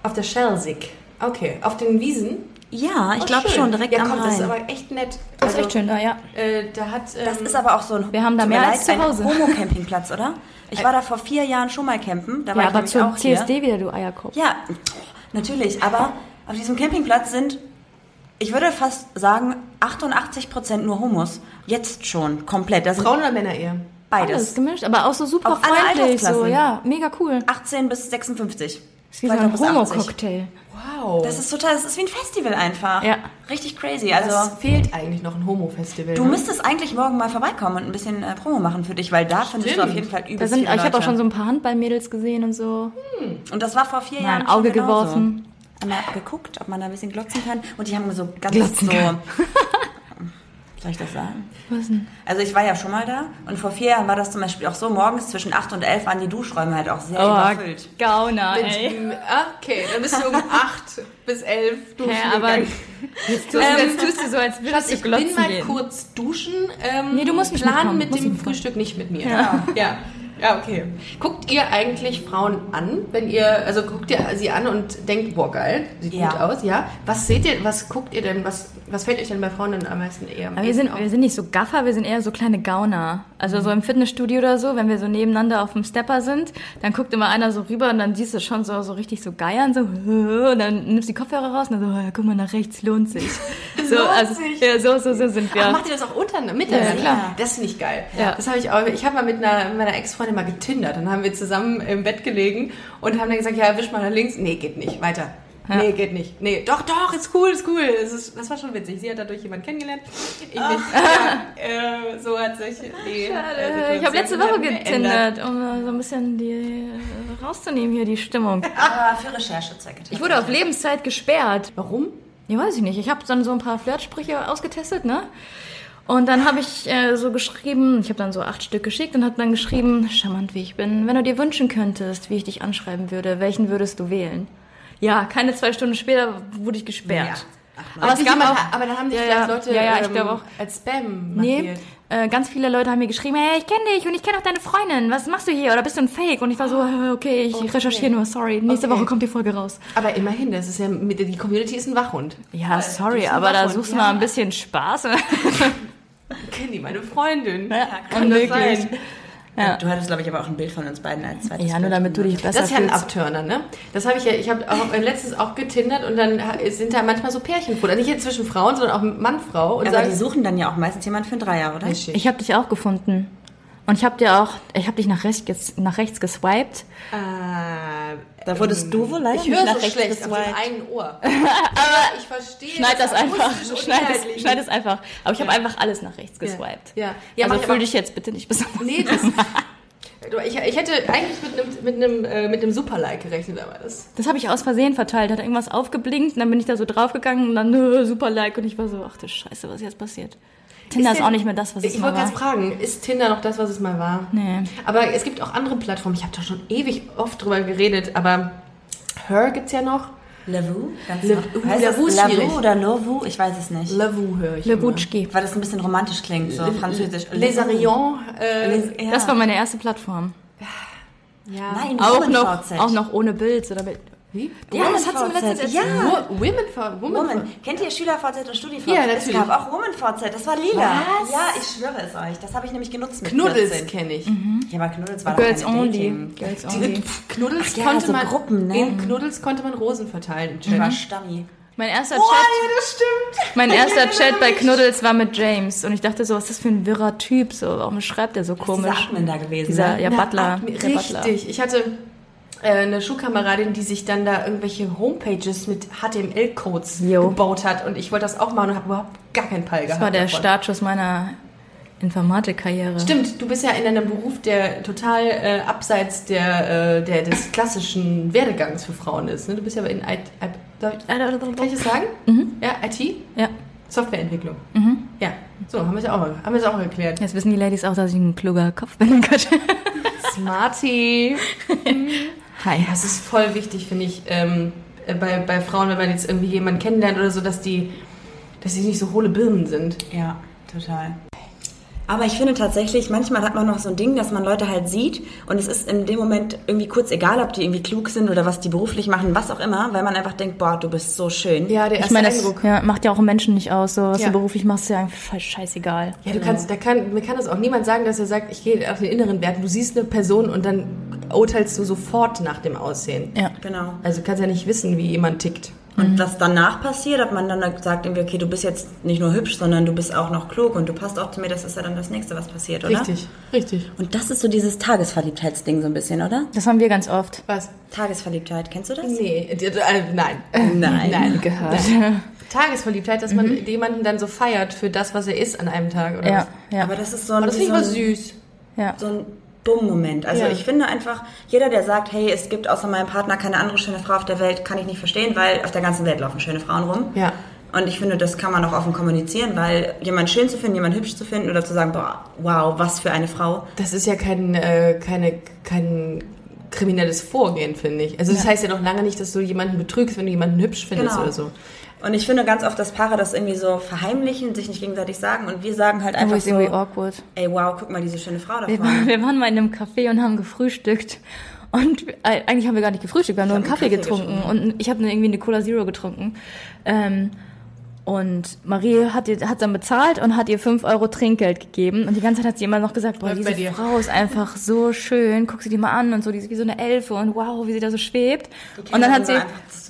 Auf der Schelsig. Okay. Auf den Wiesen? Ja, ich Oh, glaube schon, direkt ja, am komm, das ist Rhein. aber echt nett. Das ist echt schön da, ja. Äh, da hat, ähm, Das ist aber auch so ein. Wir haben da mehr als zu ein Hause. Homo-Campingplatz, oder? Ich war da vor vier Jahren schon mal campen. Da war Ja, ich aber nämlich zum auch hier. CSD wieder, du Eierkopf. Ja, natürlich. Aber auf diesem Campingplatz sind, ich würde fast sagen, 88 Prozent nur Homos. Jetzt schon, komplett. Das sind Frauen oder Männer eher? Alles beides. gemischt, aber auch so super Auf alle freundlich. So, ja, mega cool. 18 bis 56. Das ist wie so ein bis 80. Homo-Cocktail. Wow. Das ist total, das ist wie ein Festival einfach. Ja. Richtig crazy. Also, das fehlt eigentlich noch ein Homo-Festival. du ne? müsstest eigentlich morgen mal vorbeikommen und ein bisschen äh, Promo machen für dich, weil da findest du Stimmt. auf jeden Fall Da übelst sind, viele ich habe auch schon so ein paar Handballmädels gesehen und so. Und das war vor vier Mal Jahren ein Auge schon genauso. geworfen. Einmal geguckt, ob man da ein bisschen glotzen kann. Und die haben so ganz Glotzen so... Soll ich das sagen? Was denn? Also ich war ja schon mal da und vor vier Jahren war das zum Beispiel auch so, morgens zwischen 8 und 11 waren die Duschräume halt auch sehr Oh, überfüllt. Gauner, ey. ah, okay, dann bist du um 8 bis 11 duschen Hä, aber gegangen. jetzt tust, Ähm, du, jetzt tust du so, als Schatz, würdest du ich bin glotzen mal gehen. kurz duschen. Ähm, Nee, du musst nicht planen mit dem. Frühstück nicht mit mir. Ja. ja. Ja, okay. Guckt ihr eigentlich Frauen an, wenn ihr, also guckt ihr sie an und denkt, boah, geil, sieht Ja. gut aus, ja? Was seht ihr, was guckt ihr denn, was, was fällt euch denn bei Frauen denn am meisten eher? Aber wir sind, wir sind nicht so Gaffer, wir sind eher so kleine Gauner. Also so im Fitnessstudio oder so, wenn wir so nebeneinander auf dem Stepper sind, dann guckt immer einer so rüber und dann siehst du schon so, so richtig so geiern, so, und dann nimmst du die Kopfhörer raus und dann so, ja, guck mal nach rechts, lohnt sich. So, Lohnt also, sich. ja, so, so, so sind wir. Ach, macht ihr das auch unter, miteinander? Ja, klar. Das finde ich geil. Ja. Das habe ich auch. Ich habe mal mit einer, mit meiner Ex-Freundin mal getindert. Dann haben wir zusammen im Bett gelegen und haben dann gesagt, ja, wisch mal nach links. Nee, geht nicht. Weiter. Nee, geht nicht. Nee, doch, doch, ist cool, ist cool. Es ist, das war schon witzig. Sie hat dadurch jemanden kennengelernt. Ich Ah. nicht. Ja, äh, so hat sich die Äh, ich habe letzte Woche getindert, um so ein bisschen die äh, rauszunehmen hier die Stimmung. Aber für Recherchezwecke. Ich wurde auf Lebenszeit gesperrt. Warum? Ja, weiß ich nicht. Ich habe dann so ein paar Flirtsprüche ausgetestet, ne? Und dann habe ich äh, so geschrieben, ich habe dann so acht Stück geschickt und habe dann geschrieben, charmant wie ich bin, wenn du dir wünschen könntest, wie ich dich anschreiben würde, welchen würdest du wählen? Ja, keine zwei Stunden später wurde ich gesperrt. Aber, es es gab gab auch, aber da haben dich Ja, vielleicht ja. Leute Ja, ja, ich ähm, glaube auch. als Spam Nee, markiert. äh, ganz viele Leute haben mir geschrieben, hey, ich kenne dich und ich kenne auch deine Freundin. Was machst du hier? Oder bist du ein Fake? Und ich war so, äh, okay, ich recherchiere nur, sorry. Nächste Okay. Woche kommt die Folge raus. Aber immerhin, das ist ja, mit, die Community ist ein Wachhund. Ja, sorry, bist ein aber da Wachhund, suchst du ja. mal ein bisschen Spaß. Kennen die meine Freundin? Ja, kann das sein? Ja. Du hattest, glaube ich, aber auch ein Bild von uns beiden als zweites Ja, nur Bild. damit du dich besser Das ist ja ein. Abturner, ne? Das habe ich ja, ich habe auch äh, letztens auch getindert und dann sind da manchmal so Pärchenfotos. Nicht jetzt zwischen Frauen, sondern auch Mann, Frau. Und Aber sagen, die suchen dann ja auch meistens jemand für einen Dreier, oder? Ich habe dich auch gefunden. Und ich habe dir auch, ich habe dich nach rechts, nach rechts geswiped. äh, Da wurdest du wohl leider ich nicht höre nach so rechts schlecht auf dem geswiped. einen Ohr. Aber ich verstehe Schneid das einfach. akustisch und Schneid es, schneid es einfach. Aber ich habe Ja. einfach alles nach rechts geswiped. Ja. Ja, mach also ich fühl dich jetzt bitte nicht besonders. Nee, das. Ich, ich hätte eigentlich mit einem, mit einem, äh, mit einem Super-Like gerechnet, aber das. Das habe ich aus Versehen verteilt. Hat irgendwas aufgeblinkt und dann bin ich da so draufgegangen und dann nö, super Like und ich war so, ach du Scheiße, was ist jetzt passiert? Tinder ist, denn- auch nicht mehr das, was es Ich mal wollte war. gerade fragen, ist Tinder noch das, was es mal war? Nee. Aber es gibt auch andere Plattformen. Ich habe da schon ewig oft drüber geredet, aber Her gibt's ja noch. Lavu? Le- Lavu ist schwierig. Lavu oder Lovu? Ich weiß es nicht. Lavu höre ich. Lebutschki. Weil das ein bisschen romantisch klingt, so französisch. immer. Les Arions. Äh, ja. Das war meine erste Plattform. ja. Nein, Auch noch, VZ. auch noch ohne Bild. Oder mit, Wie? ja, das hat sie mir letztens erzählt. Ja. Wo- Women for Woman. Woman. Kennt ihr Schüler VZ und Studi VZ? Ja, Es natürlich. gab auch Woman VZ. Das war lila. Was? Ja, ich schwöre es euch. Das habe ich nämlich genutzt mit Knuddels 14. kenne ich. Ja, aber Knuddels war Girls only. Girls Die, only. Knuddels Ach ja, konnte so man Gruppen, ne? in Knuddels konnte man Rosen verteilen. Ich war Stammi. Mein erster Oh, Chat. ja, das stimmt. Mein erster Chat bei. Knuddels war mit James und ich dachte so, was ist das für ein wirrer Typ? So, warum schreibt er so Dieser komisch? Admin da gewesen. Dieser, ne? ja, Na, Butler. Admin- der Butler. Richtig. Ich hatte eine Schulkameradin, die sich dann da irgendwelche Homepages mit HTML-Codes gebaut hat und ich wollte das auch machen und habe überhaupt gar keinen Peil gehabt. Das war der davon. Startschuss meiner Informatikkarriere. Stimmt, du bist ja in einem Beruf, der total äh, abseits der, äh, der, des klassischen Werdegangs für Frauen ist. Ne? Du bist ja in IT, äh, darf ich- kann ich das sagen? Ja, IT? Ja, Softwareentwicklung. Ja, so, haben wir es ja auch, haben wir es auch geklärt. jetzt wissen die Ladies auch, dass ich ein kluger Kopf bin. Smarty. Hi. Das ist voll wichtig, finde ich, ähm, äh, bei, bei Frauen, wenn man jetzt irgendwie jemanden kennenlernt oder so, dass die, dass sie nicht so hohle Birnen sind. Ja, total. Aber ich finde tatsächlich, manchmal hat man noch so ein Ding, dass man Leute halt sieht und es ist in dem Moment irgendwie kurz egal, ob die irgendwie klug sind oder was die beruflich machen, was auch immer, weil man einfach denkt, boah, du bist so schön. Ja, der Ich erste meine, das Eindruck. ja, macht ja auch einen Menschen nicht aus. So, was Ja. du beruflich machst, ist ja einfach scheiß- scheißegal. Ja, du kannst, da kann, mir kann das auch niemand sagen, dass er sagt, ich gehe auf den inneren Wert. Du siehst eine Person und dann urteilst du sofort nach dem Aussehen. Ja. Genau. Also du kannst ja nicht wissen, wie jemand tickt. Und was danach passiert, ob man dann sagt, irgendwie, okay, du bist jetzt nicht nur hübsch, sondern du bist auch noch klug und du passt auch zu mir, das ist ja dann das Nächste, was passiert, oder? Richtig, richtig. Und das ist so dieses Tagesverliebtheitsding so ein bisschen, oder? Das haben wir ganz oft. Was? Tagesverliebtheit, kennst du das? Nee, äh, nein. Nein. Nein. Gehört. Tagesverliebtheit, dass man jemanden dann so feiert für das, was er ist an einem Tag, oder Ja, was? ja, Aber das ist so ein, Aber das finde ich so mal süß. ja. so ein Bumm-Moment. Also Ja. ich finde einfach, jeder, der sagt, hey, es gibt außer meinem Partner keine andere schöne Frau auf der Welt, kann ich nicht verstehen, weil auf der ganzen Welt laufen schöne Frauen rum. Ja. Und ich finde, das kann man auch offen kommunizieren, weil jemand schön zu finden, jemand hübsch zu finden oder zu sagen, boah, wow, was für eine Frau. Das ist ja kein, äh, keine, kein kriminelles Vorgehen, finde ich. Also das heißt ja noch lange nicht, dass du jemanden betrügst, wenn du jemanden hübsch findest Genau. oder so. Und ich finde ganz oft, dass Paare das irgendwie so verheimlichen, sich nicht gegenseitig sagen und wir sagen halt Aber einfach ist so, irgendwie awkward. ey, wow, guck mal, diese schöne Frau da Wir, vorne. wir waren mal in einem Café und haben gefrühstückt. Und äh, eigentlich haben wir gar nicht gefrühstückt, wir haben nur einen Kaffee, Kaffee getrunken. Und ich habe irgendwie eine Cola Zero getrunken. Ähm, und Marie hat, ihr, hat dann bezahlt und hat ihr 5 Euro Trinkgeld gegeben. Und die ganze Zeit hat sie immer noch gesagt, boah, diese. Frau ist einfach so schön. Guck sie die mal an und so, die ist wie so eine Elfe und wow, wie sie da so schwebt. Und dann hat sie... einfach,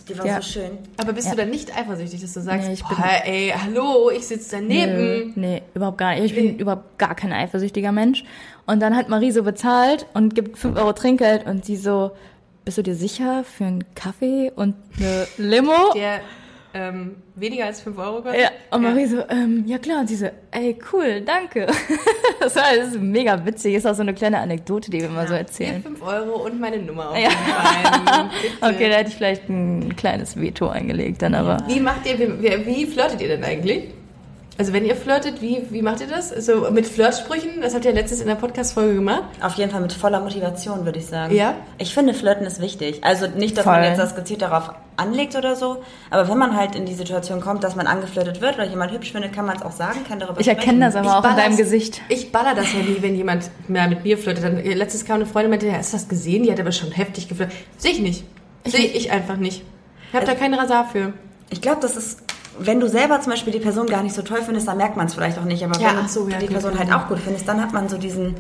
die war Ja. so schön. Aber bist du dann nicht eifersüchtig, dass du sagst, Nee, ich bin- boah, ey, hallo, ich sitze daneben. Nö, nee, überhaupt gar nicht. Ich bin überhaupt gar kein eifersüchtiger Mensch. Und dann hat Marie so bezahlt und gibt 5 Euro Trinkgeld und sie so, bist du dir sicher für einen Kaffee und eine Limo? Der ähm, weniger als 5 Euro kostet. Ja, und Marie so, ähm, ja klar, und sie so, ey, cool, danke. das, war, das ist mega witzig, ist auch so eine kleine Anekdote, die wir immer so erzählen. 5 Euro und meine Nummer auf Ja. Okay, da hätte ich vielleicht ein kleines Veto eingelegt, dann aber. Wie macht ihr, wie- wie flirtet ihr denn eigentlich? Also wenn ihr flirtet, wie, wie macht ihr das? Also mit Flirtsprüchen, das habt ihr letztens in der Podcast-Folge gemacht. Auf jeden Fall mit voller Motivation, würde ich sagen. Ja? Ich finde, Flirten ist wichtig. Also nicht, dass Voll. man jetzt das gezielt darauf anlegt oder so, aber wenn man halt in die Situation kommt, dass man angeflirtet wird oder jemand hübsch findet, kann man es auch sagen, kann darüber Ich erkenne das aber auch in deinem Gesicht. Ich baller das ja nie, wenn jemand mehr mit mir flirtet. Dann, äh, letztes kam eine Freundin und meinte, ja, hast du das gesehen? Die hat aber schon heftig geflirtet. Sehe ich nicht. Sehe ich einfach nicht. Ich habe da keinen Rasar für. Ich glaube, das ist, wenn du selber zum Beispiel die Person gar nicht so toll findest, dann merkt man es vielleicht auch nicht. Aber Ja, wenn so, ja, du die Person halt auch gut findest, dann hat man so diesen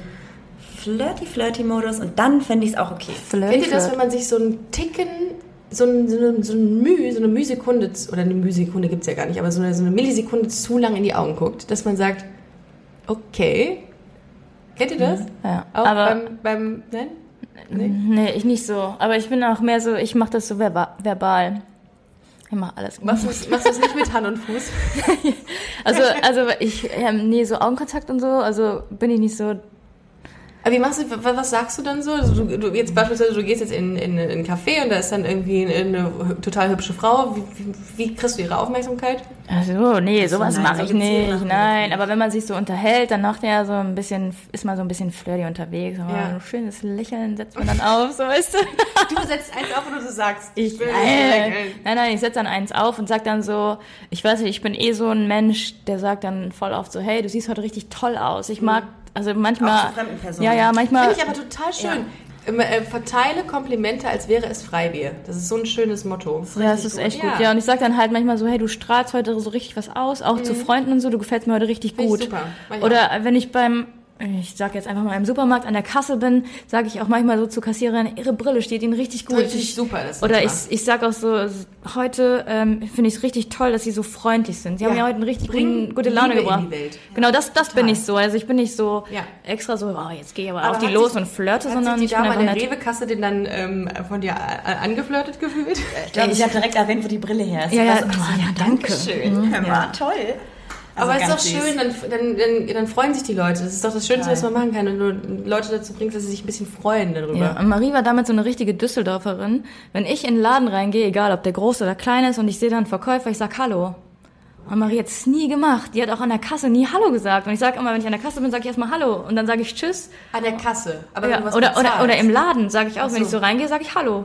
flirty-flirty-Modus und dann fände ich es auch okay. Kennt ihr das, wenn man sich so einen Ticken, so, ein, so, eine, so, ein Müh, so eine Mühsekunde, oder eine Mühsekunde gibt es ja gar nicht, aber so eine, so eine Millisekunde zu lang in die Augen guckt, dass man sagt, okay. Kennt ihr das? Ja, Auch aber beim, beim, nein? Nee? nee, ich nicht so. Aber ich bin auch mehr so, ich mache das so verba verbal. Ich mache alles. Machst du es machst du es nicht mit Hand und Fuß? Also, also ich, ähm, nee, so Augenkontakt und so, also bin ich nicht so. Aber wie machst du, wa- was sagst du dann so? Also du, du jetzt beispielsweise, du gehst jetzt in, in, in einen Café und da ist dann irgendwie eine, eine total hübsche Frau. Wie, wie, wie kriegst du ihre Aufmerksamkeit? Also, nee, sowas nein, mache so ich nicht. Nein, aber wenn man sich so unterhält, dann macht er so ein bisschen, ist man so ein bisschen flirty unterwegs. Aber Ja. ein schönes Lächeln setzt man dann auf, so weißt du. Du setzt eins auf und du sagst, Ich, will nein, lächeln. nein, nein, ich setze dann eins auf und sag dann so, ich weiß nicht, ich bin eh so ein Mensch, der sagt dann voll oft so, hey, du siehst heute richtig toll aus. Ich mag, also manchmal, Auch zu fremden Personen. ja, ja, manchmal, Finde ich aber total schön. Ähm, äh, verteile Komplimente, als wäre es Freibier. Das ist so ein schönes Motto. ja, das ist echt gut. Ja. Ja, und ich sag dann halt manchmal so, hey, du strahlst heute so richtig was aus, auch zu Freunden und so, du gefällst mir heute richtig ich gut. super. Oder wenn ich beim ich sag jetzt einfach mal im Supermarkt an der Kasse bin, sage ich auch manchmal so zur Kassiererin, ihre Brille steht ihnen richtig gut. Richtig super, das ist Oder ich, ich sag auch so, heute ähm, finde ich es richtig toll, dass sie so freundlich sind. Sie haben Ja. mir heute eine richtig Bringen guten, gute Laune Liebe in gebracht. die Welt. Genau, das, das bin ich so. Also ich bin nicht so Ja. extra so, oh, jetzt gehe ich aber, Aber auf die los sich- und flirte, Hat sondern sich ich die bin Dame einfach an der. Rewe-Kasse denn dann ähm, von dir a- angeflirtet gefühlt? Ich glaube, ich habe direkt erwähnt, wo die Brille her ist. Ja, Ich ja, war so, oh, ja, danke. Schön. Hör mal, toll. Also Aber es ist doch schön, dann, dann, dann, dann freuen sich die Leute. Das ist doch das Schönste, was man machen kann. Wenn du Leute dazu bringst, dass sie sich ein bisschen freuen darüber. Ja, und Marie war damals so eine richtige Düsseldorferin. Wenn ich in den Laden reingehe, egal ob der groß oder klein ist, und ich sehe dann einen Verkäufer, ich sag Hallo. Und Marie hat es nie gemacht. Die hat auch an der Kasse nie Hallo gesagt. Und ich sage immer, wenn ich an der Kasse bin, sage ich erstmal Hallo. Und dann sage ich Tschüss. An der Kasse. Aber Ja, oder, oder, oder im Laden sage ich auch, Ach wenn ich so. so reingehe, sage ich Hallo.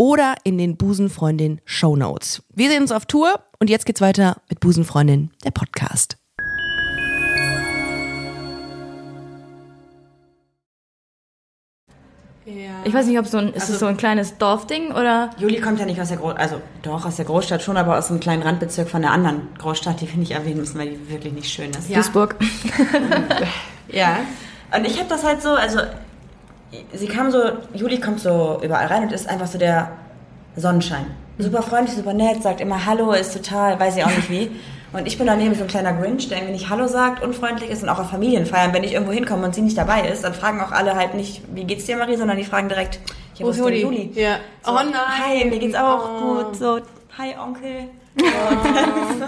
oder in den Busenfreundin Show Notes. Wir sehen uns auf Tour und jetzt geht's weiter mit Busenfreundin, der Podcast. Ja. Ich weiß nicht, ob so ein, ist Also- es so ein kleines Dorfding oder? Juli kommt ja nicht aus der Großstadt, also doch aus der Großstadt schon, aber aus einem kleinen Randbezirk von der anderen Großstadt, die wir nicht erwähnen müssen, weil die wirklich nicht schön ist. Ja. Duisburg. Ja. Und ich habe das halt so, also sie kam so, Juli kommt so überall rein und ist einfach so der Sonnenschein. Super freundlich, super nett, sagt immer Hallo, ist total, weiß ich auch nicht wie. Und ich bin daneben so ein kleiner Grinch, der irgendwie nicht Hallo sagt, unfreundlich ist und auch auf Familienfeiern, wenn ich irgendwo hinkomme und sie nicht dabei ist, dann fragen auch alle halt nicht, wie geht's dir, Marie, sondern die fragen direkt, wo ist der Juli? Ja. So, oh nein. Hi, mir geht's auch Oh. gut. So, hi Onkel. So,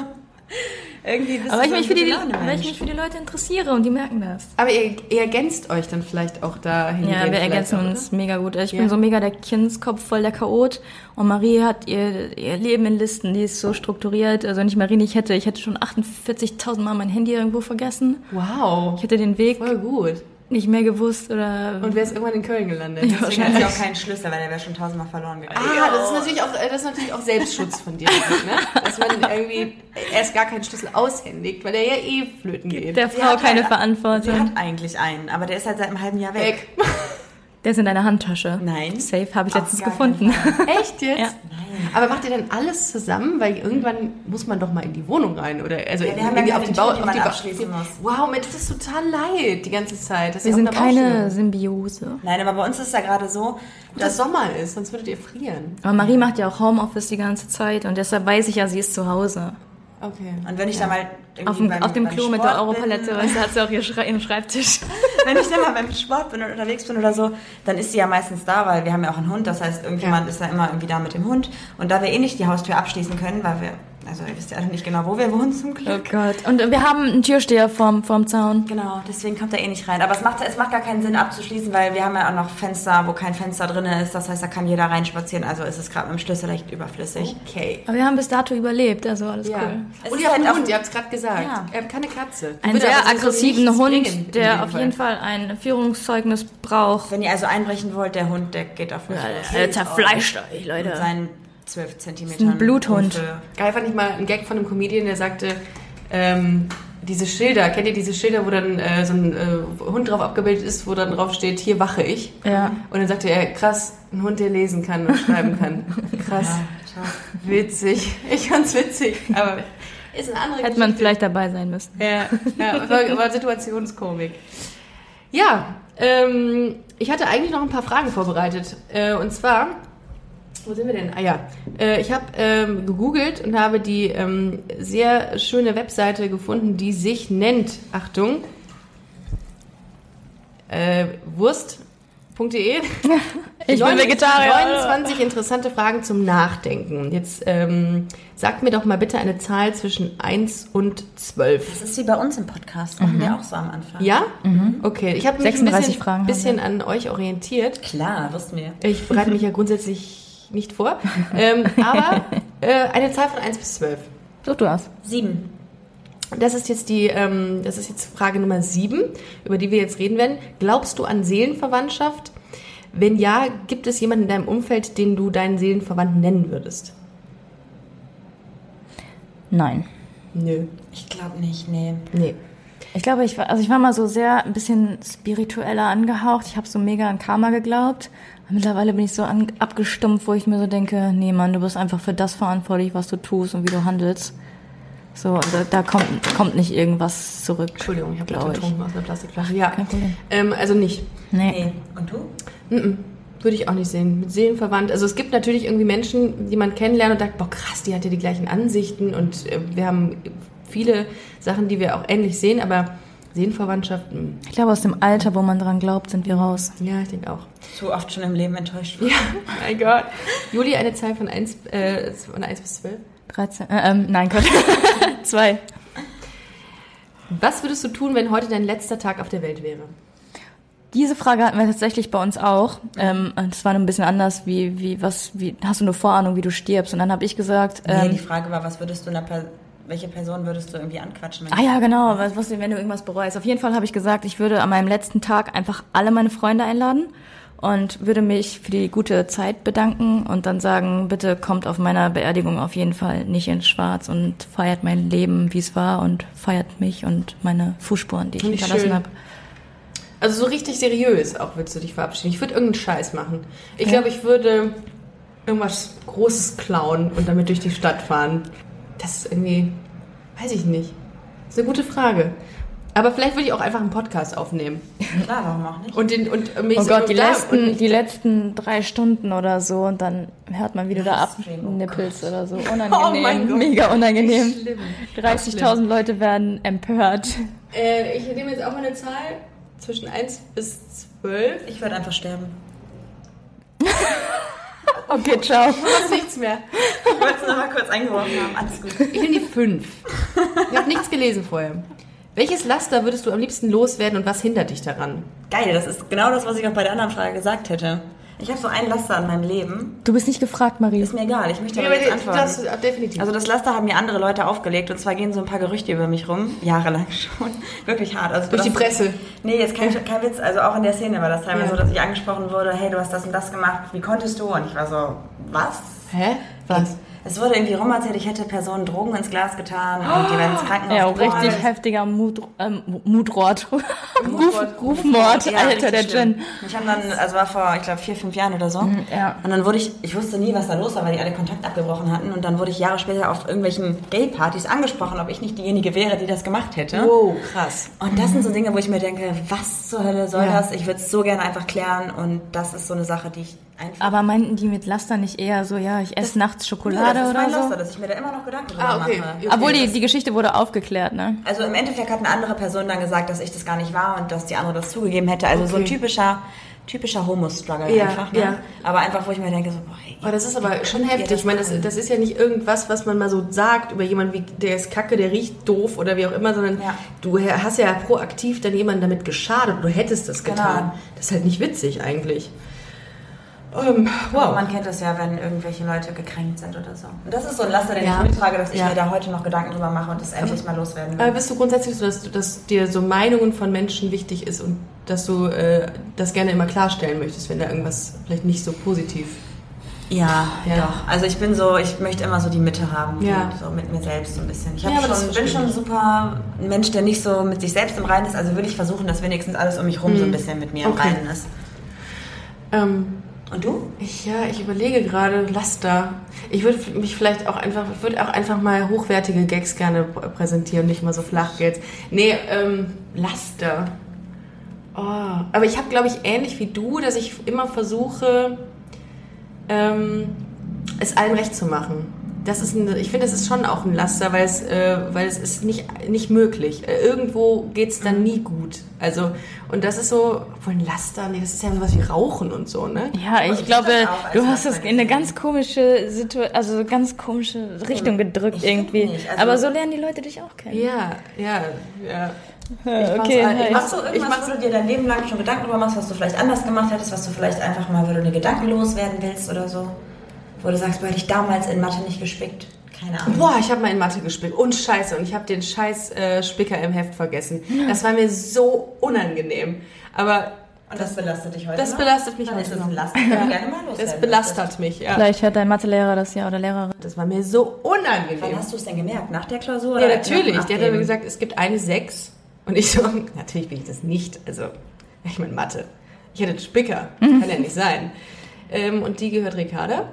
irgendwie bist Aber ich so mich, ein für die, weil ich mich für die Leute interessiere und die merken das. Aber ihr, ihr ergänzt euch dann vielleicht auch dahin. Ja, wir ergänzen uns mega gut. Ich bin Ja. so mega der Kindskopf, voll der Chaot. Und Marie hat ihr, ihr Leben in Listen, die ist so strukturiert. Also wenn ich Marie nicht hätte, ich hätte schon 48.000 Mal mein Handy irgendwo vergessen. Wow. Ich hätte den Weg Voll gut. Nicht mehr gewusst oder... Und wer ist irgendwann in Köln gelandet? Deswegen hat sie auch keinen Schlüssel, weil der wäre schon tausendmal verloren gegangen. Ah, das ist natürlich auch, äh, das ist natürlich auch Selbstschutz von dir, ne? Dass man irgendwie erst gar keinen Schlüssel aushändigt, weil der ja eh flöten geht. der Frau hat keine halt- Sie Verantwortung. hat eigentlich einen, aber der ist halt seit einem halben Jahr weg. Weg. Der ist in deiner Handtasche. Nein. Safe habe ich letztens gefunden. Echt jetzt? Ja. Aber macht ihr dann alles zusammen? Weil irgendwann muss man doch mal in die Wohnung rein, oder? Also Ja, wir haben irgendwie ja auf die Bau, die auf man die Bau abschließen muss. Wow, mir tut das total leid die ganze Zeit. dass Wir sind keine Baustelle- Symbiose. Nein, aber bei uns ist ja gerade so, dass Sommer ist, sonst würdet ihr frieren. Aber Marie macht ja auch Homeoffice die ganze Zeit und deshalb weiß ich ja, sie ist zu Hause. Okay. und wenn ich da mal irgendwie Auf dem, beim, auf dem Klo mit Sport der Europalette, weißt du, hat sie auch ihr Schrei ihren Schreibtisch. wenn ich dann mal beim Sport bin und unterwegs bin oder so, dann ist sie ja meistens da, weil wir haben ja auch einen Hund. Das heißt, irgendjemand ist ja immer irgendwie da mit dem Hund. Und da wir eh nicht die Haustür abschließen können, weil wir, also ihr wisst ja alle nicht genau, wo wir wohnen zum Glück. Gott. Und wir haben einen Türsteher vorm, vorm Zaun. Genau, deswegen kommt er eh nicht rein. Aber es macht, es macht gar keinen Sinn abzuschließen, weil wir haben ja auch noch Fenster, wo kein Fenster drin ist. Das heißt, da kann jeder reinspazieren. Also ist es gerade mit dem Schlüssel echt überflüssig. Okay. Aber wir haben bis dato überlebt, also alles Ja. cool. Es Und ihr habt halt einen Hund, ihr habt es gerade gesagt. Ja. Ihr habt keine Katze. Einen Würde sehr aggressiven nichts Hund, der auf Fall. jeden Fall ein Führungszeugnis braucht. Wenn ihr also einbrechen wollt, der Hund, der geht auf euch los. Er zerfleischt euch, Mit Leute. seinen 12 Zentimetern. ein Bluthund. Hufe. Geil fand ich mal einen Gag von einem Comedian, der sagte, ähm, diese Schilder, kennt ihr diese Schilder, wo dann äh, so ein äh, Hund drauf abgebildet ist, wo dann drauf steht, hier wache ich. Ja. Und dann sagte er, krass, ein Hund, der lesen kann und schreiben kann. Krass, witzig. Ich fand's witzig, aber ist eine andere Hätte man vielleicht dabei sein müssen. Ja, ja war, war Situationskomik. Ja, ähm, ich hatte eigentlich noch ein paar Fragen vorbereitet. Äh, und zwar, wo sind wir denn? Ah ja, äh, ich habe ähm, gegoogelt und habe die ähm, sehr schöne Webseite gefunden, die sich nennt, Achtung, äh, Wurst.de. Ich bin Vegetarier. 29 interessante Fragen zum Nachdenken. Jetzt ähm, sagt mir doch mal bitte eine Zahl zwischen 1 und 12. Das ist wie bei uns im Podcast. Machen wir auch so am Anfang. Ja? Okay. Ich habe mich ein 36 bisschen, Fragen bisschen an euch orientiert. Klar, wussten wir. Ich bereite mich ja grundsätzlich nicht vor. ähm, aber äh, eine Zahl von 1 bis 12. Such du aus. Sieben. Das ist jetzt die, ähm, das ist jetzt Frage Nummer 7, über die wir jetzt reden werden. Glaubst du an Seelenverwandtschaft? Wenn ja, gibt es jemanden in deinem Umfeld, den du deinen Seelenverwandten nennen würdest? Nein. Nö. Ich glaube nicht, nee. Nee. Ich glaube, ich war, also ich war mal so sehr ein bisschen spiritueller angehaucht. Ich habe so mega an Karma geglaubt. Mittlerweile bin ich so an, abgestumpft, wo ich mir so denke, nee Mann, du bist einfach für das verantwortlich, was du tust und wie du handelst. So, da, da kommt, kommt nicht irgendwas zurück. Entschuldigung, ich habe gerade getrunken aus einer Plastikflasche. Ja. Kein Problem. Ähm, also nicht. Nee. Nee. Und du? Würde ich auch nicht sehen. Mit Seelenverwandt. Also es gibt natürlich irgendwie Menschen, die man kennenlernt und sagt, boah krass, die hat ja die gleichen Ansichten und äh, wir haben viele Sachen, die wir auch ähnlich sehen, aber Seelenverwandtschaft, mh. Ich glaube, aus dem Alter, wo man dran glaubt, sind wir raus. ja, ich denke auch. Zu oft schon im Leben enttäuscht. worden. Ja, mein Gott. Juli, eine Zahl von 1, äh, von 1 bis 12. 13, äh, ähm, nein, Gott. Zwei. Was würdest du tun, wenn heute dein letzter Tag auf der Welt wäre? Diese Frage hatten wir tatsächlich bei uns auch. Ähm, das war ein bisschen anders, wie, wie, was, wie, hast du eine Vorahnung, wie du stirbst? Und dann habe ich gesagt, Nee, ähm, die Frage war, was würdest du einer per welche Person würdest du irgendwie anquatschen? wenn Ah ja, genau. Was, was, wenn du irgendwas bereust. Auf jeden Fall habe ich gesagt, ich würde an meinem letzten Tag einfach alle meine Freunde einladen und würde mich für die gute Zeit bedanken und dann sagen, bitte kommt auf meiner Beerdigung auf jeden Fall nicht in Schwarz und feiert mein Leben, wie es war und feiert mich und meine Fußspuren, die ich Finde hinterlassen habe. Also so richtig seriös auch würdest du dich verabschieden. Ich würde irgendeinen Scheiß machen. Ich glaube, ich würde irgendwas Großes klauen und damit durch die Stadt fahren. Das ist irgendwie, weiß ich nicht. Das ist eine gute Frage. Aber vielleicht würde ich auch einfach einen Podcast aufnehmen. Klar, warum auch nicht? Und, den, und mich Oh Gott, die letzten, die letzten drei Stunden oder so und dann hört man, wie du da Livestream, oh abnippelst oder so. Unangenehm, Oh mein Gott. mega unangenehm. Schlimm. 30.000 Leute werden empört. Äh, ich nehme jetzt auch mal eine Zahl zwischen 1 bis 12. Ich würde einfach sterben. Okay, ciao. Du hast nichts mehr. Ich wollte es nochmal kurz eingeworfen haben. Alles gut. Ich nehme die fünf. Ich habe nichts gelesen vorher. Welches Laster würdest du am liebsten loswerden und was hindert dich daran? Geil, das ist genau das, was ich auch bei der anderen Frage gesagt hätte. Ich habe so ein Laster an meinem Leben. Du bist nicht gefragt, Marie. Ist mir egal, ich möchte Ja, aber jetzt antworten. das, definitiv. Also das Laster haben mir andere Leute aufgelegt und zwar gehen so ein paar Gerüchte über mich rum, jahrelang schon, wirklich hart. Also Durch die Presse. Nee, jetzt kein, kein Witz, also auch in der Szene war das teilweise Ja. so, dass ich angesprochen wurde, hey, du hast das und das gemacht, wie konntest du? Und ich war so, was? Hä? Was? Es wurde irgendwie rum erzählt, ich hätte Personen Drogen ins Glas getan und die werden ins Krankenhaus Ja, gebracht. richtig heftiger Mut, ähm, Mutrot. Ruf, Rufmord. Rufmord, Ja, Alter, der schlimm. Gin. Mich haben dann, also war vor, ich glaube, vier, fünf Jahren oder so. ja. Und dann wurde ich, ich wusste nie, was da los war, weil die alle Kontakt abgebrochen hatten. Und dann wurde ich Jahre später auf irgendwelchen Gay-Partys angesprochen, ob ich nicht diejenige wäre, die das gemacht hätte. Wow, krass. Und das sind so Dinge, wo ich mir denke, was zur Hölle soll Ja. das? Ich würde es so gerne einfach klären. Und das ist so eine Sache, die ich einfach... Aber meinten die mit Laster nicht eher so, ja, ich esse nachts Ja, Schokolade das ist mein oder Laster, so? dass ich mir da immer noch Gedanken drüber Ah, okay. mache. Okay, Obwohl die, die Geschichte wurde aufgeklärt, ne? Also im Endeffekt hat eine andere Person dann gesagt, dass ich das gar nicht war und dass die andere das zugegeben hätte. Also so ein Okay. typischer, typischer Homo-Struggle Ja, einfach. Ne? ja. Aber einfach, wo ich mir denke, so, boah, ey, Aber das ist aber schon heftig. Ich meine, das, das ist ja nicht irgendwas, was man mal so sagt über jemanden, wie der ist kacke, der riecht doof oder wie auch immer, sondern Ja. du hast ja proaktiv dann jemandem damit geschadet. Du hättest das getan. Genau. Das ist halt nicht witzig eigentlich. Ähm, Aber wow. man kennt das ja, wenn irgendwelche Leute gekränkt sind oder so. Und das ist so ein Laster, den Ja. ich mittrage, dass ich Ja. mir da heute noch Gedanken drüber mache und das endlich mal loswerden will. Aber bist du grundsätzlich so, dass, dass dir so Meinungen von Menschen wichtig ist und dass du äh, das gerne immer klarstellen möchtest, wenn da irgendwas vielleicht nicht so positiv Ja, Ja. doch. Also ich bin so, ich möchte immer so die Mitte haben. Ja. So mit mir selbst so ein bisschen. Ich Ja, aber schon, bin schon super ein Mensch, der nicht so mit sich selbst im Reinen ist. Also würde ich versuchen, dass wenigstens alles um mich rum so ein bisschen mit mir Mhm. Okay. im Reinen ist. Ähm, Und du? Ich, ja, ich überlege gerade Laster. Ich würde mich vielleicht auch einfach, würde auch einfach mal hochwertige Gags gerne pr- präsentieren, nicht mal so Flachgags. Nee, ähm, Laster. Oh, aber ich habe, glaube ich, ähnlich wie du, dass ich immer versuche, ähm, es allen recht zu machen. Das ist ein, ich finde, das ist schon auch ein Laster, weil es, äh, weil es ist nicht, nicht möglich. Äh, irgendwo geht's dann nie gut. Also, und das ist so, wohl ein Laster, nee, das ist ja sowas wie Rauchen und so, ne? Ja, ich ich glaube, du hast es in eine ganz komische Situation, also ganz komische Richtung gedrückt Ich irgendwie. nicht, also- Aber so lernen die Leute dich auch kennen. Ja, ja, ja. Mach's okay, ich Machst du Ich irgendwas, mach's- wo du dir dein Leben lang schon Gedanken drüber machst, was du vielleicht anders gemacht hättest, was du vielleicht einfach mal, wo du eine Gedanken loswerden willst oder so? Wo du sagst, boah, hätte ich damals in Mathe nicht gespickt. Keine Ahnung. Boah, ich habe mal in Mathe gespickt. Und scheiße, und ich habe den scheiß äh, Spicker im Heft vergessen. Das war mir so unangenehm. Aber Und das belastet dich heute das noch? belastet mich Dann heute ist das noch. gerne mal loswerden es belastet mich, ja. Vielleicht hört dein Mathelehrer das ja oder Lehrerin. Das war mir so Wann unangenehm. hast du es denn gemerkt? Nach der Klausur? Ja, natürlich. Der hat mir gesagt, es gibt eine 6. Und ich so, natürlich bin ich das nicht. Also, ich meine Mathe. Ich hätte einen Spicker. Kann ja nicht sein. Ähm, und die gehört Ricarda.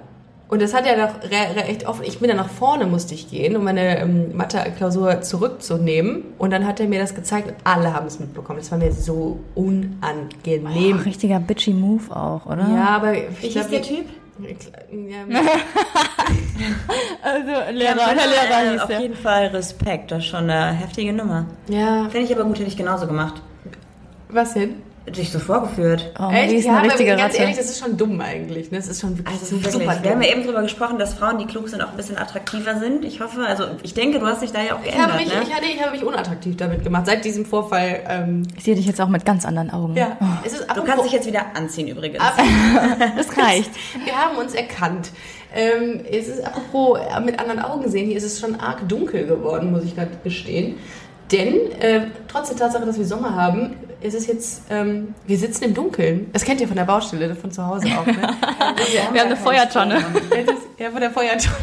Und das hat er doch re re echt offen. Ich bin dann nach vorne, musste ich gehen, um meine ähm, Mathe-Klausur zurückzunehmen. Und dann hat er mir das gezeigt und alle haben es mitbekommen. Das war mir so unangenehm. Oh, richtiger bitchy Move auch, oder? ja, aber Wie ich hieß glaube, der Typ? Ja, Also Lehrer, Ja, Herr Lehrer hieß Auf jeden Fall Respekt, das ist schon eine heftige Nummer. ja, Finde ich aber gut, hätte ich genauso gemacht. was denn? Dich so vorgeführt. Oh, die ist ja, eine aber ganz Ratte. ehrlich, das ist schon dumm eigentlich. Ne? Das ist schon wirklich, Also wirklich, super wir haben dumm. ja eben drüber gesprochen, dass Frauen, die klug sind, auch ein bisschen attraktiver sind. Ich hoffe, also ich denke, du hast dich da ja auch Ich habe geändert, mich, ne? ich, hatte, ich habe mich unattraktiv damit gemacht. Seit diesem Vorfall. Ähm, Ich sehe dich jetzt auch mit ganz anderen Augen. ja, es ist Du apropos- kannst dich jetzt wieder anziehen übrigens. Das reicht. Wir haben uns erkannt. Ähm, es ist apropos äh, mit anderen Augen sehen, hier ist es schon arg dunkel geworden, muss ich gerade gestehen. Denn äh, trotz der Tatsache, dass wir Sommer haben, ist es jetzt, ähm, wir sitzen im Dunkeln. Das kennt ihr von der Baustelle, von zu Hause auch. Ne? Wir haben eine Feuertonne. Ja, von der Feuertonne.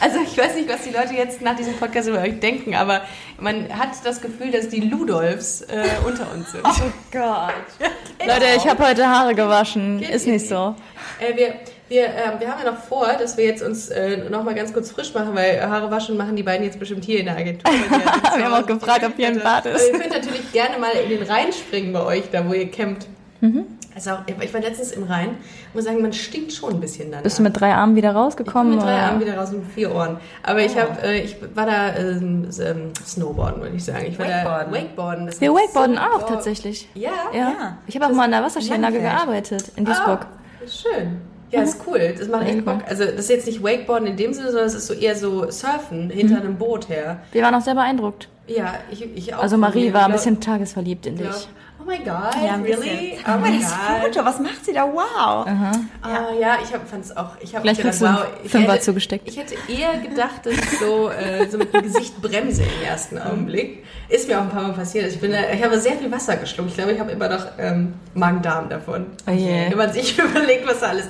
Also ich weiß nicht, was die Leute jetzt nach diesem Podcast über euch denken, aber man hat das Gefühl, dass die Ludolfs äh, unter uns sind. Oh Gott. Leute, ich habe heute Haare gewaschen. Geht Ist nicht so. Äh, wir, wir, ähm, wir haben ja noch vor, dass wir jetzt uns äh, noch mal ganz kurz frisch machen, weil Haare waschen machen die beiden jetzt bestimmt hier in der Agentur. Wir haben auch gefragt, ob hier ein Bad ist. Also ihr könnt natürlich gerne mal in den Rhein springen bei euch, da wo ihr campt. Mhm. Also auch, ich war letztens im Rhein, muss sagen, man stinkt schon ein bisschen dann. Bist du mit drei Armen wieder ich bin rausgekommen? mit drei oder? Armen wieder raus und mit vier Ohren. Aber ich habe, äh, ich war da ähm, ähm, Snowboarden, würde ich sagen. Ich war Wakeboarden. da Wakeboarden. Das Wir wakeboarden so- auch oh. tatsächlich. Ja, Ja. Ja. Ich habe auch mal in der Wasserskianlage gearbeitet in Duisburg. Schön. Ja, ist cool. Das macht echt Bock. Also, das ist jetzt nicht Wakeboarden in dem Sinne, sondern es ist so eher so Surfen hinter einem Boot her. Wir waren auch sehr beeindruckt. Ja, ich, ich auch. Also Marie war ein bisschen tagesverliebt in dich. Oh my God, Ja, really? Oh my das God. Foto, was macht sie da? Wow. Ah, ja, ich fand es auch. Ich Vielleicht gedacht, kriegst du wow, ich Fünfer hätte- zugesteckt. Ich hätte eher gedacht, dass ich so, äh, so mit dem Gesicht bremse im ersten Augenblick. Ist mir auch ein paar Mal passiert. Ich, bin, ich habe sehr viel Wasser geschluckt. Ich glaube, ich habe immer noch ähm, Magen-Darm davon. Oh je. Wenn man sich überlegt, was da alles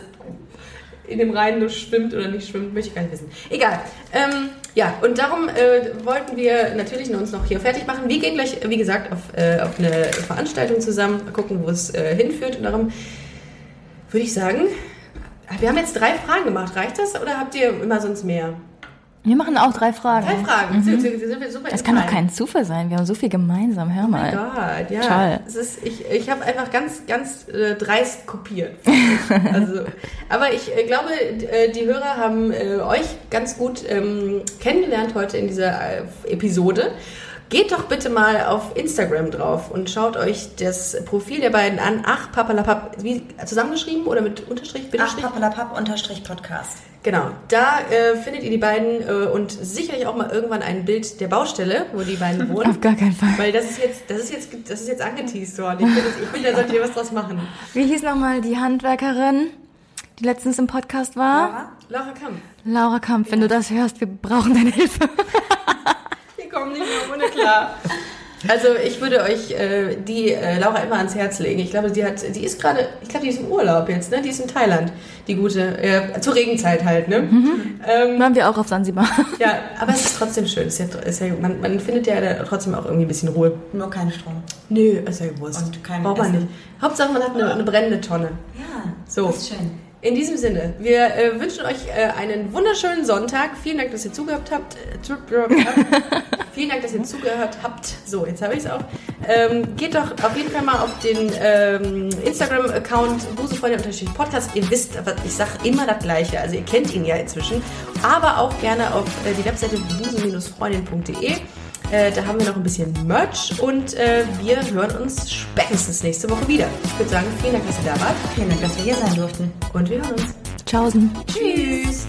in dem Rhein nur schwimmt oder nicht schwimmt, möchte ich gar nicht wissen. Egal. Ähm, ja, und darum äh, wollten wir natürlich uns noch hier fertig machen. Wir gehen gleich, wie gesagt, auf, äh, auf eine Veranstaltung zusammen, gucken, wo es äh, hinführt. Und darum würde ich sagen, wir haben jetzt drei Fragen gemacht. Reicht das oder habt ihr immer sonst mehr? Wir machen auch drei Fragen. Drei Fragen. Super Das kann doch kein Zufall sein. Wir haben so viel gemeinsam. Hör Oh mein mal. Gott, ja. Toll. Es ist, ich ich habe einfach ganz, ganz äh, dreist kopiert. also, aber ich äh, glaube, äh, die Hörer haben äh, euch ganz gut ähm, kennengelernt heute in dieser äh, Episode. Geht doch bitte mal auf Instagram drauf und schaut euch das Profil der beiden an. Ach, papalapap, wie zusammengeschrieben oder mit Unterstrich, Ach, papalapap unterstrich Podcast. Genau, da äh, findet ihr die beiden äh, und sicherlich auch mal irgendwann ein Bild der Baustelle, wo die beiden wohnen. Auf gar keinen Fall. Weil das ist jetzt, das ist jetzt, das ist jetzt angeteased worden. Ich finde, ich finde, da solltet ihr was draus machen. Wie hieß nochmal die Handwerkerin, die letztens im Podcast war? Laura Kampf. Laura Kampf, wenn du das hörst, wir brauchen deine Hilfe. Wir kommen nicht mehr ohne klar. Also ich würde euch äh, die äh, Laura immer ans Herz legen. Ich glaube, die hat, die ist gerade, ich glaube, die ist im Urlaub jetzt, ne? Die ist in Thailand, die gute, äh, zur Regenzeit halt, ne? Ähm, Waren wir auch auf Sansibar. ja, aber es ist trotzdem schön. Es ist ja, ist ja, man, man findet ja da trotzdem auch irgendwie ein bisschen Ruhe. Nur kein Strom. Nö, ist ja gewusst. Und kein Braucht man nicht. Hauptsache, man hat eine, eine brennende Tonne. Ja, So. das ist schön. In diesem Sinne, wir äh, wünschen euch äh, einen wunderschönen Sonntag. Vielen Dank, dass ihr zugehört habt. Äh. Vielen Dank, dass ihr zugehört habt. So, jetzt habe ich es auch. Ähm, geht doch auf jeden Fall mal auf den ähm, Instagram-Account busefreunde-podcast. Ihr wisst, ich sage immer das Gleiche. Also ihr kennt ihn ja inzwischen. Aber auch gerne auf äh, die Webseite busen-freundin.de. Äh, da haben wir noch ein bisschen Merch und äh, wir hören uns spätestens nächste Woche wieder. Ich würde sagen, vielen Dank, dass ihr da wart Vielen Dank, dass wir hier sein durften. und wir hören uns. Tschaußen. Tschüss.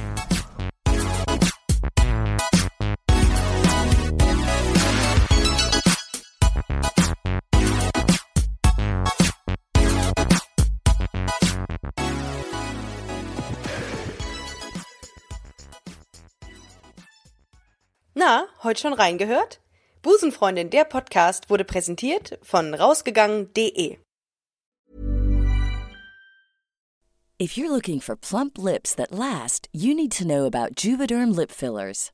Na, heute schon reingehört? Busenfreundin, der Podcast wurde präsentiert von rausgegangen.de. If you're looking for plump lips that last, you need to know about Juvederm lip fillers.